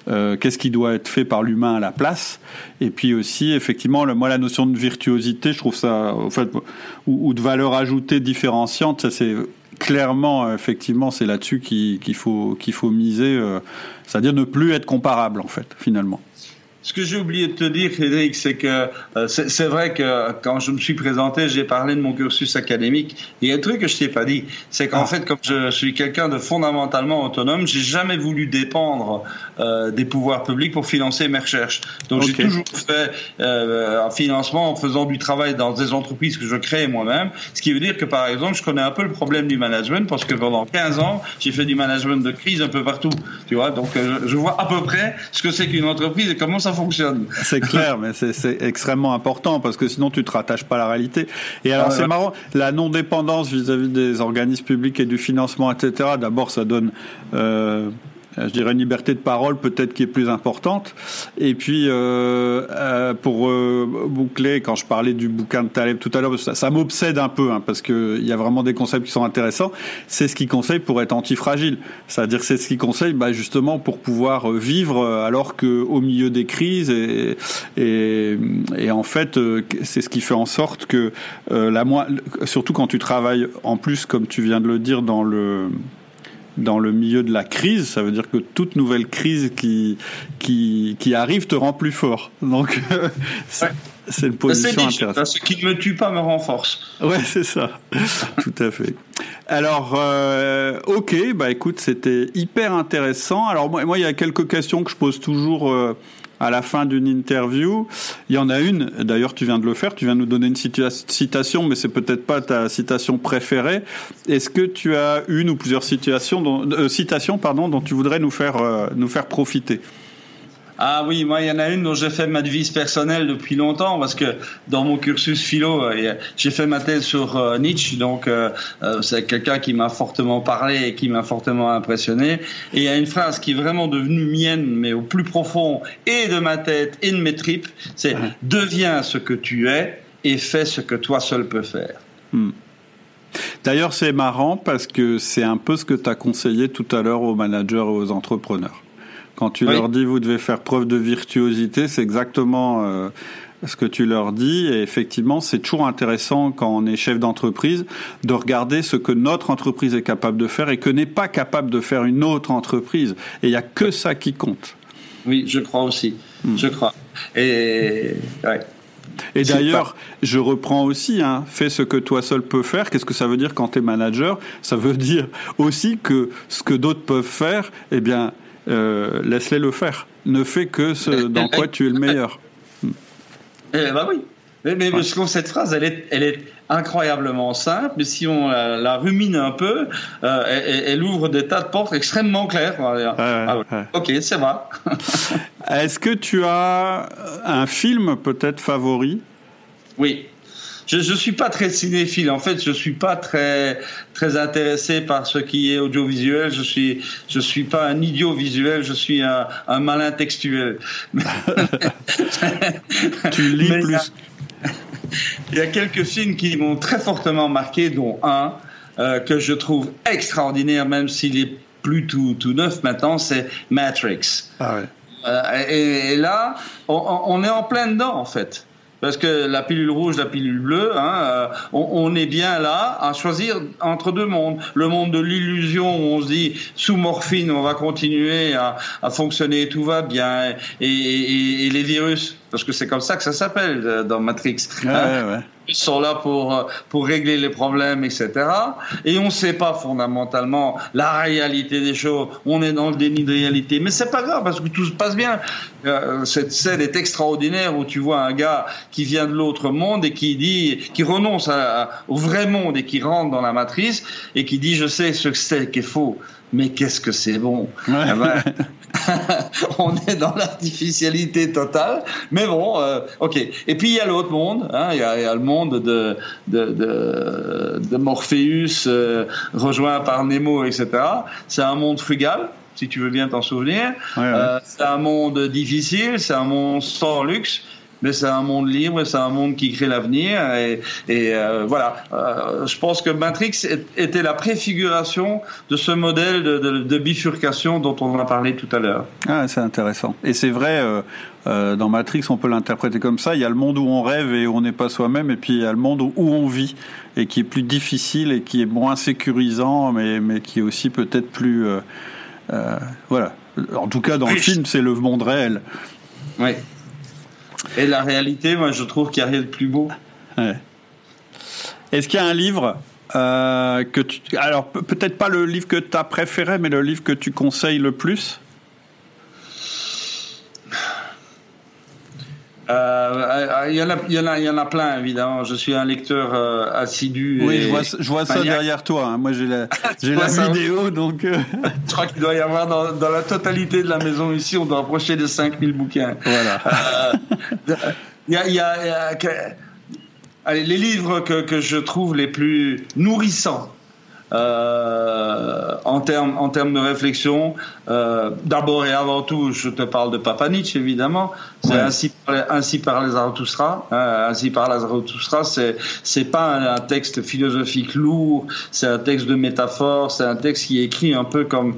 qu'est-ce qui doit être fait par l'humain à la place. Et puis aussi, effectivement, moi, la notion de virtuosité, je trouve ça, ou, ou de valeur ajoutée différenciante, ça c'est clairement, effectivement, c'est là-dessus qu'il faut, qu'il faut miser, c'est-à-dire ne plus être comparable, en fait, finalement. Ce que j'ai oublié de te dire, Frédéric, c'est que euh, c'est vrai que quand je me suis présenté, j'ai parlé de mon cursus académique. Il y a un truc que je t'ai pas dit, c'est qu'en ah. fait, comme je suis quelqu'un de fondamentalement autonome, j'ai jamais voulu dépendre euh, des pouvoirs publics pour financer mes recherches. Donc j'ai toujours fait euh, un financement en faisant du travail dans des entreprises que je crée moi-même. Ce qui veut dire que par exemple, je connais un peu le problème du management parce que pendant 15 ans, j'ai fait du management de crise un peu partout. Tu vois, donc euh, je vois à peu près ce que c'est qu'une entreprise et comment ça fonctionne. C'est clair, mais c'est extrêmement important parce que sinon tu te rattaches pas à la réalité. Et alors c'est marrant, la non-dépendance vis-à-vis des organismes publics et du financement, etc. D'abord, ça donne euh, je dirais une liberté de parole peut-être qui est plus importante. Et puis euh, euh, pour euh, boucler, quand je parlais du bouquin de Taleb tout à l'heure, ça, ça m'obsède un peu hein, parce que il y a vraiment des concepts qui sont intéressants. C'est ce qu'il conseille pour être antifragile, c'est-à-dire c'est ce qu'il conseille bah, justement pour pouvoir vivre alors que au milieu des crises et et, et en fait c'est ce qui fait en sorte que la surtout quand tu travailles en plus comme tu viens de le dire dans le dans le milieu de la crise. Ça veut dire que toute nouvelle crise qui qui, qui arrive te rend plus fort. Donc c'est une position intéressante. Ce qui ne me tue pas me renforce. Ouais, c'est ça. Tout à fait. Alors, euh, ok, bah écoute, c'était hyper intéressant. Alors moi, moi, il y a quelques questions que je pose toujours. Euh, à la fin d'une interview. Il y en a une, d'ailleurs tu viens de le faire, tu viens nous donner une citation, mais c'est peut-être pas ta citation préférée. Est-ce que tu as une ou plusieurs citations dont, euh, citations pardon, dont tu voudrais nous faire, euh, nous faire profiter? Ah oui, moi il y en a une dont j'ai fait ma devise personnelle depuis longtemps parce que dans mon cursus philo, euh, j'ai fait ma thèse sur euh, Nietzsche, donc euh, c'est quelqu'un qui m'a fortement parlé et qui m'a fortement impressionné. Et il y a une phrase qui est vraiment devenue mienne, mais au plus profond et de ma tête et de mes tripes, c'est deviens ce que tu es et fais ce que toi seul peux faire. Hmm. D'ailleurs, c'est marrant parce que c'est un peu ce que tu as conseillé tout à l'heure aux managers et aux entrepreneurs. Quand tu leur dis vous devez faire preuve de virtuosité, c'est exactement euh, ce que tu leur dis. Et effectivement, c'est toujours intéressant quand on est chef d'entreprise de regarder ce que notre entreprise est capable de faire et que n'est pas capable de faire une autre entreprise. Et il n'y a que ça qui compte. Oui, je crois aussi. Hmm. Je crois. Et Et d'ailleurs, je reprends aussi, hein, fais ce que toi seul peux faire. Qu'est-ce que ça veut dire quand tu es manager? Ça veut dire aussi que ce que d'autres peuvent faire, eh bien, euh, laisse-les le faire. Ne fais que ce dans quoi tu es le meilleur. Eh ben oui. Mais, mais cette phrase, elle est, elle est incroyablement simple, mais si on la, rumine un peu, euh, elle, ouvre des tas de portes extrêmement claires. Ah ok, c'est vrai. Est-ce que tu as un film peut-être favori? Oui je ne suis pas très cinéphile. En fait, je suis pas très très intéressé par ce qui est audiovisuel. Je suis je suis pas un idiot visuel. Je suis un, un malin textuel. tu lis plus. Il y a quelques films qui m'ont très fortement marqué, dont un euh, que je trouve extraordinaire, même s'il est plus tout, tout neuf maintenant, c'est Matrix. Ah ouais. Euh, et, là, on, on, est en plein dedans, en fait. Parce que la pilule rouge, la pilule bleue, hein, euh, on, est bien là à choisir entre deux mondes. Le monde de l'illusion où on se dit sous morphine, on va continuer à, à fonctionner, tout va bien, et, et, et les virus, parce que c'est comme ça que ça s'appelle euh, dans Matrix. Ouais, hein. ouais ils sont là pour euh, pour régler les problèmes, etc. Et on ne sait pas fondamentalement la réalité des choses. On est dans le déni de réalité, mais c'est pas grave parce que tout se passe bien. Euh, cette scène est extraordinaire où tu vois un gars qui vient de l'autre monde et qui dit, qui renonce au vrai monde et qui rentre dans la matrice et qui dit je sais ce que c'est qui est faux mais qu'est-ce que c'est bon eh ben, On est dans l'artificialité totale, mais bon, euh, ok. Et puis il y a l'autre monde, hein, il, y a, le monde de, de, de, de Morpheus euh, rejoint par Nemo, etc. C'est un monde frugal, si tu veux bien t'en souvenir. Euh, c'est un monde difficile, c'est un monde sans luxe mais c'est un monde libre, c'est un monde qui crée l'avenir. Et, et euh, voilà, euh, je pense que Matrix était la préfiguration de ce modèle de, de, de bifurcation dont on a parlé tout à l'heure. Ah, c'est intéressant. Et c'est vrai. Euh, dans Matrix, on peut l'interpréter comme ça. Il y a le monde où on rêve et où on n'est pas soi-même, et puis il y a le monde où on vit et qui est plus difficile et qui est moins sécurisant, mais, mais qui est aussi peut-être plus. Voilà. En tout cas, dans le film, c'est le monde réel. Oui. Et la réalité, moi, je trouve qu'il n'y a rien de plus beau. Est-ce qu'il y a un livre euh, que tu. Alors, peut-être pas le livre que tu as préféré, mais le livre que tu conseilles le plus? Euh, il, y en a, il, y en a, il y en a plein, évidemment. Je suis un lecteur euh, assidu. Oui, je vois, je vois ça derrière toi. Hein. Moi, j'ai la, j'ai la vidéo, donc. Euh. je crois qu'il doit y avoir dans, dans, la totalité de la maison ici, on doit approcher de 5000 bouquins. Voilà. Il y a, il y a, allez, les livres que, que je trouve les plus nourrissants euh, en termes en termes de réflexion. Euh, D'abord et avant tout, je te parle de Papa Nietzsche évidemment. C'est ainsi ainsi par les Zarathustra. Hein, ainsi par la Zarathustra, c'est c'est pas un, un, texte philosophique lourd. C'est un texte de métaphore. C'est un texte qui est écrit un peu comme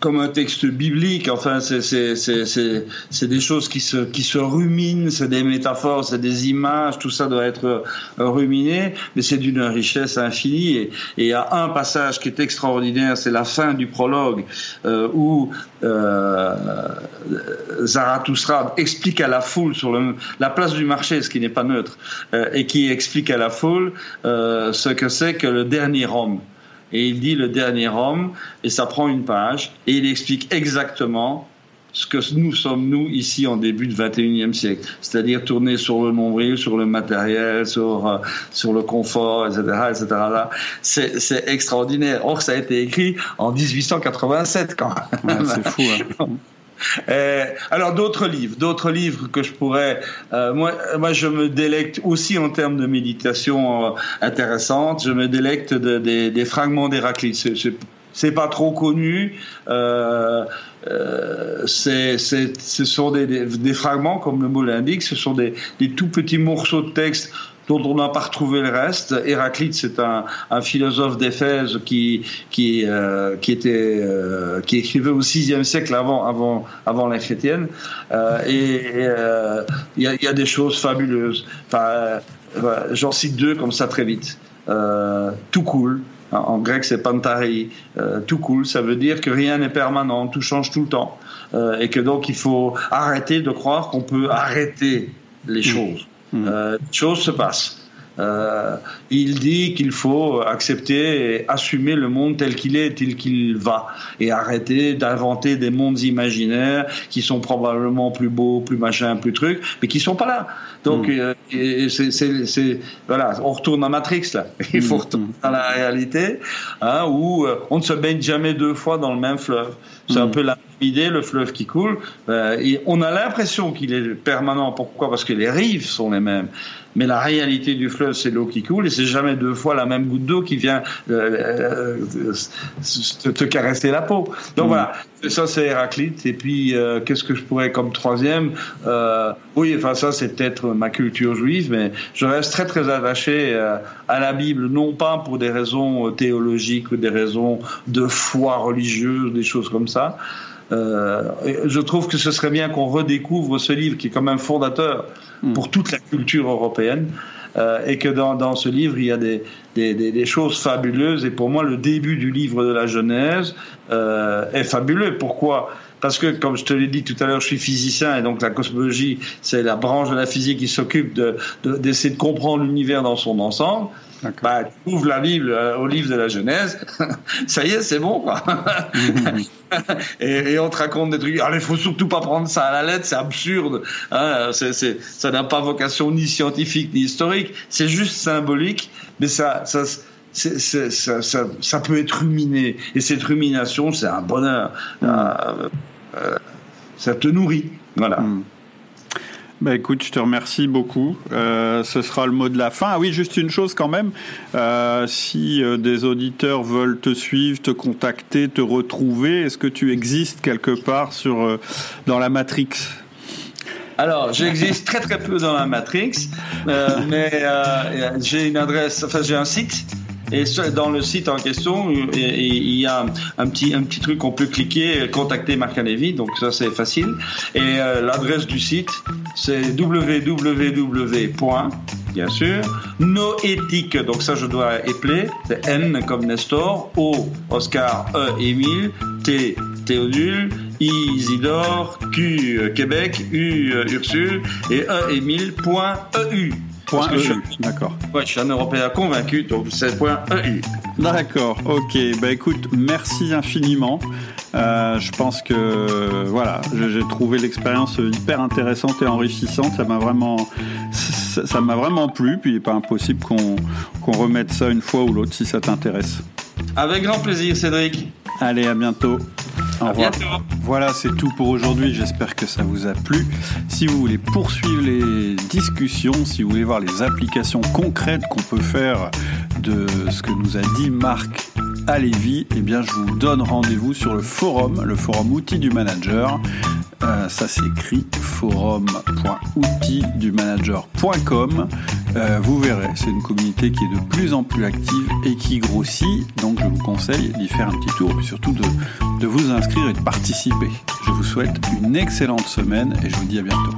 comme un texte biblique. Enfin, c'est des choses qui se, qui se ruminent, c'est des métaphores, c'est des images, tout ça doit être euh, ruminé, mais c'est d'une richesse infinie. Et, il y a un passage qui est extraordinaire, c'est la fin du prologue, euh, où euh, Zarathustra explique à la foule sur le, la place du marché, ce qui n'est pas neutre, euh, et qui explique à la foule ce que c'est que le dernier homme et il dit le dernier homme, et ça prend une page, et il explique exactement ce que nous sommes, nous, ici, en début du 21e siècle. C'est-à-dire tourner sur le nombril, sur le matériel, sur, euh, sur le confort, etc., etc. Là, c'est, c'est extraordinaire. Or, ça a été écrit en 1887, quand même. c'est fou, hein. Euh, alors d'autres livres, d'autres livres que je pourrais. Euh, moi, je me délecte aussi en termes de méditation euh, intéressante. Je me délecte de, des fragments d'Héraclite. C'est pas trop connu. C'est, ce sont des, fragments, comme le mot l'indique, ce sont des tout petits morceaux de texte dont on n'a pas retrouvé le reste. Héraclite, c'est un, un, philosophe d'Éphèse qui qui euh, qui était euh, qui écrivait au VIe siècle avant avant avant la chrétienne. Euh, et euh, il y a, y, a, des choses fabuleuses. Enfin, j'en cite deux comme ça très vite. tout cool. En grec, c'est pantari. tout cool, ça veut dire que rien n'est permanent, tout change tout le temps, et que donc il faut arrêter de croire qu'on peut arrêter les mmh. choses. Hmm. Euh, choses se passent. Euh, il dit qu'il faut accepter et assumer le monde tel qu'il est, tel qu'il va, et arrêter d'inventer des mondes imaginaires qui sont probablement plus beaux, plus machin, plus trucs, mais qui sont pas là. Donc, hmm. euh, c'est, voilà, on retourne à Matrix là. Il faut hmm. retourner à la réalité, hein, où euh, on ne se baigne jamais deux fois dans le même fleuve. C'est un peu la idée, le fleuve qui coule. Et on a l'impression qu'il est permanent. Pourquoi? Parce que les rives sont les mêmes. Mais la réalité du fleuve, c'est l'eau qui coule et c'est jamais deux fois la même goutte d'eau qui vient euh, euh, te, caresser la peau. Donc mm. voilà, ça c'est Héraclite. Et puis qu'est-ce que je pourrais comme troisième Oui, enfin ça c'est peut-être ma culture juive, mais je reste très très attaché à la Bible, non pas pour des raisons théologiques ou des raisons de foi religieuse, des choses comme ça, euh, je trouve que ce serait bien qu'on redécouvre ce livre qui est quand même fondateur hmm. pour toute la culture européenne. Euh, et que dans, dans, ce livre, il y a des, des, des, choses fabuleuses. Et pour moi, le début du livre de la Genèse euh, est fabuleux. Pourquoi? Parce que, comme je te l'ai dit tout à l'heure, je suis physicien et donc la cosmologie, c'est la branche de la physique qui s'occupe d'essayer de, de, comprendre l'univers dans son ensemble. Bah, tu ouvres la Bible euh, au livre de la Genèse, ça y est, c'est bon, quoi. et, et, on te raconte des trucs. il faut surtout pas prendre ça à la lettre, c'est absurde. Hein, ça n'a pas vocation ni scientifique ni historique. C'est juste symbolique, mais ça, ça, ça, ça, ça, peut être ruminé. Et cette rumination, c'est un bonheur. Mm. Euh, euh, ça te nourrit. Voilà. Mm. Bah écoute, je te remercie beaucoup. Euh, ce sera le mot de la fin. Ah oui, juste une chose quand même. Euh, si euh, des auditeurs veulent te suivre, te contacter, te retrouver, est-ce que tu existes quelque part sur euh, dans la Matrix? Alors, j'existe très très peu dans la Matrix, euh, mais euh, j'ai une adresse, enfin j'ai un site et dans le site en question, il y a un petit, un petit truc qu'on peut cliquer, contacter Marc donc ça c'est facile. Et euh, l'adresse du site, c'est www. Bien sûr, noéthique, donc ça je dois épeler, c'est N comme Nestor, O, Oscar, E, Émile, T, Théodule, I, Isidore, Q, Québec, U, Ursule, et E, Émile, point, EU. Point EU, d'accord. Ouais, je suis un Européen convaincu, donc c'est point EU. D'accord, ok. Bah écoute, merci infiniment. Euh, je pense que voilà, j'ai trouvé l'expérience hyper intéressante et enrichissante. Ça m'a vraiment, ça m'a vraiment plu. Puis il n'est pas impossible qu'on qu'on remette ça une fois ou l'autre si ça t'intéresse. Avec grand plaisir, Cédric. Allez, à bientôt. Au revoir. Voilà, c'est tout pour aujourd'hui. J'espère que ça vous a plu. Si vous voulez poursuivre les discussions, si vous voulez voir les applications concrètes qu'on peut faire de ce que nous a dit Marc Lévis, eh bien, je vous donne rendez-vous sur le forum, le forum outils du manager. Euh, ça s'écrit forum.outildumanager.com. Euh, vous verrez, c'est une communauté qui est de plus en plus active et qui grossit. Donc je vous conseille d'y faire un petit tour et surtout de, de vous inscrire et de participer. Je vous souhaite une excellente semaine et je vous dis à bientôt.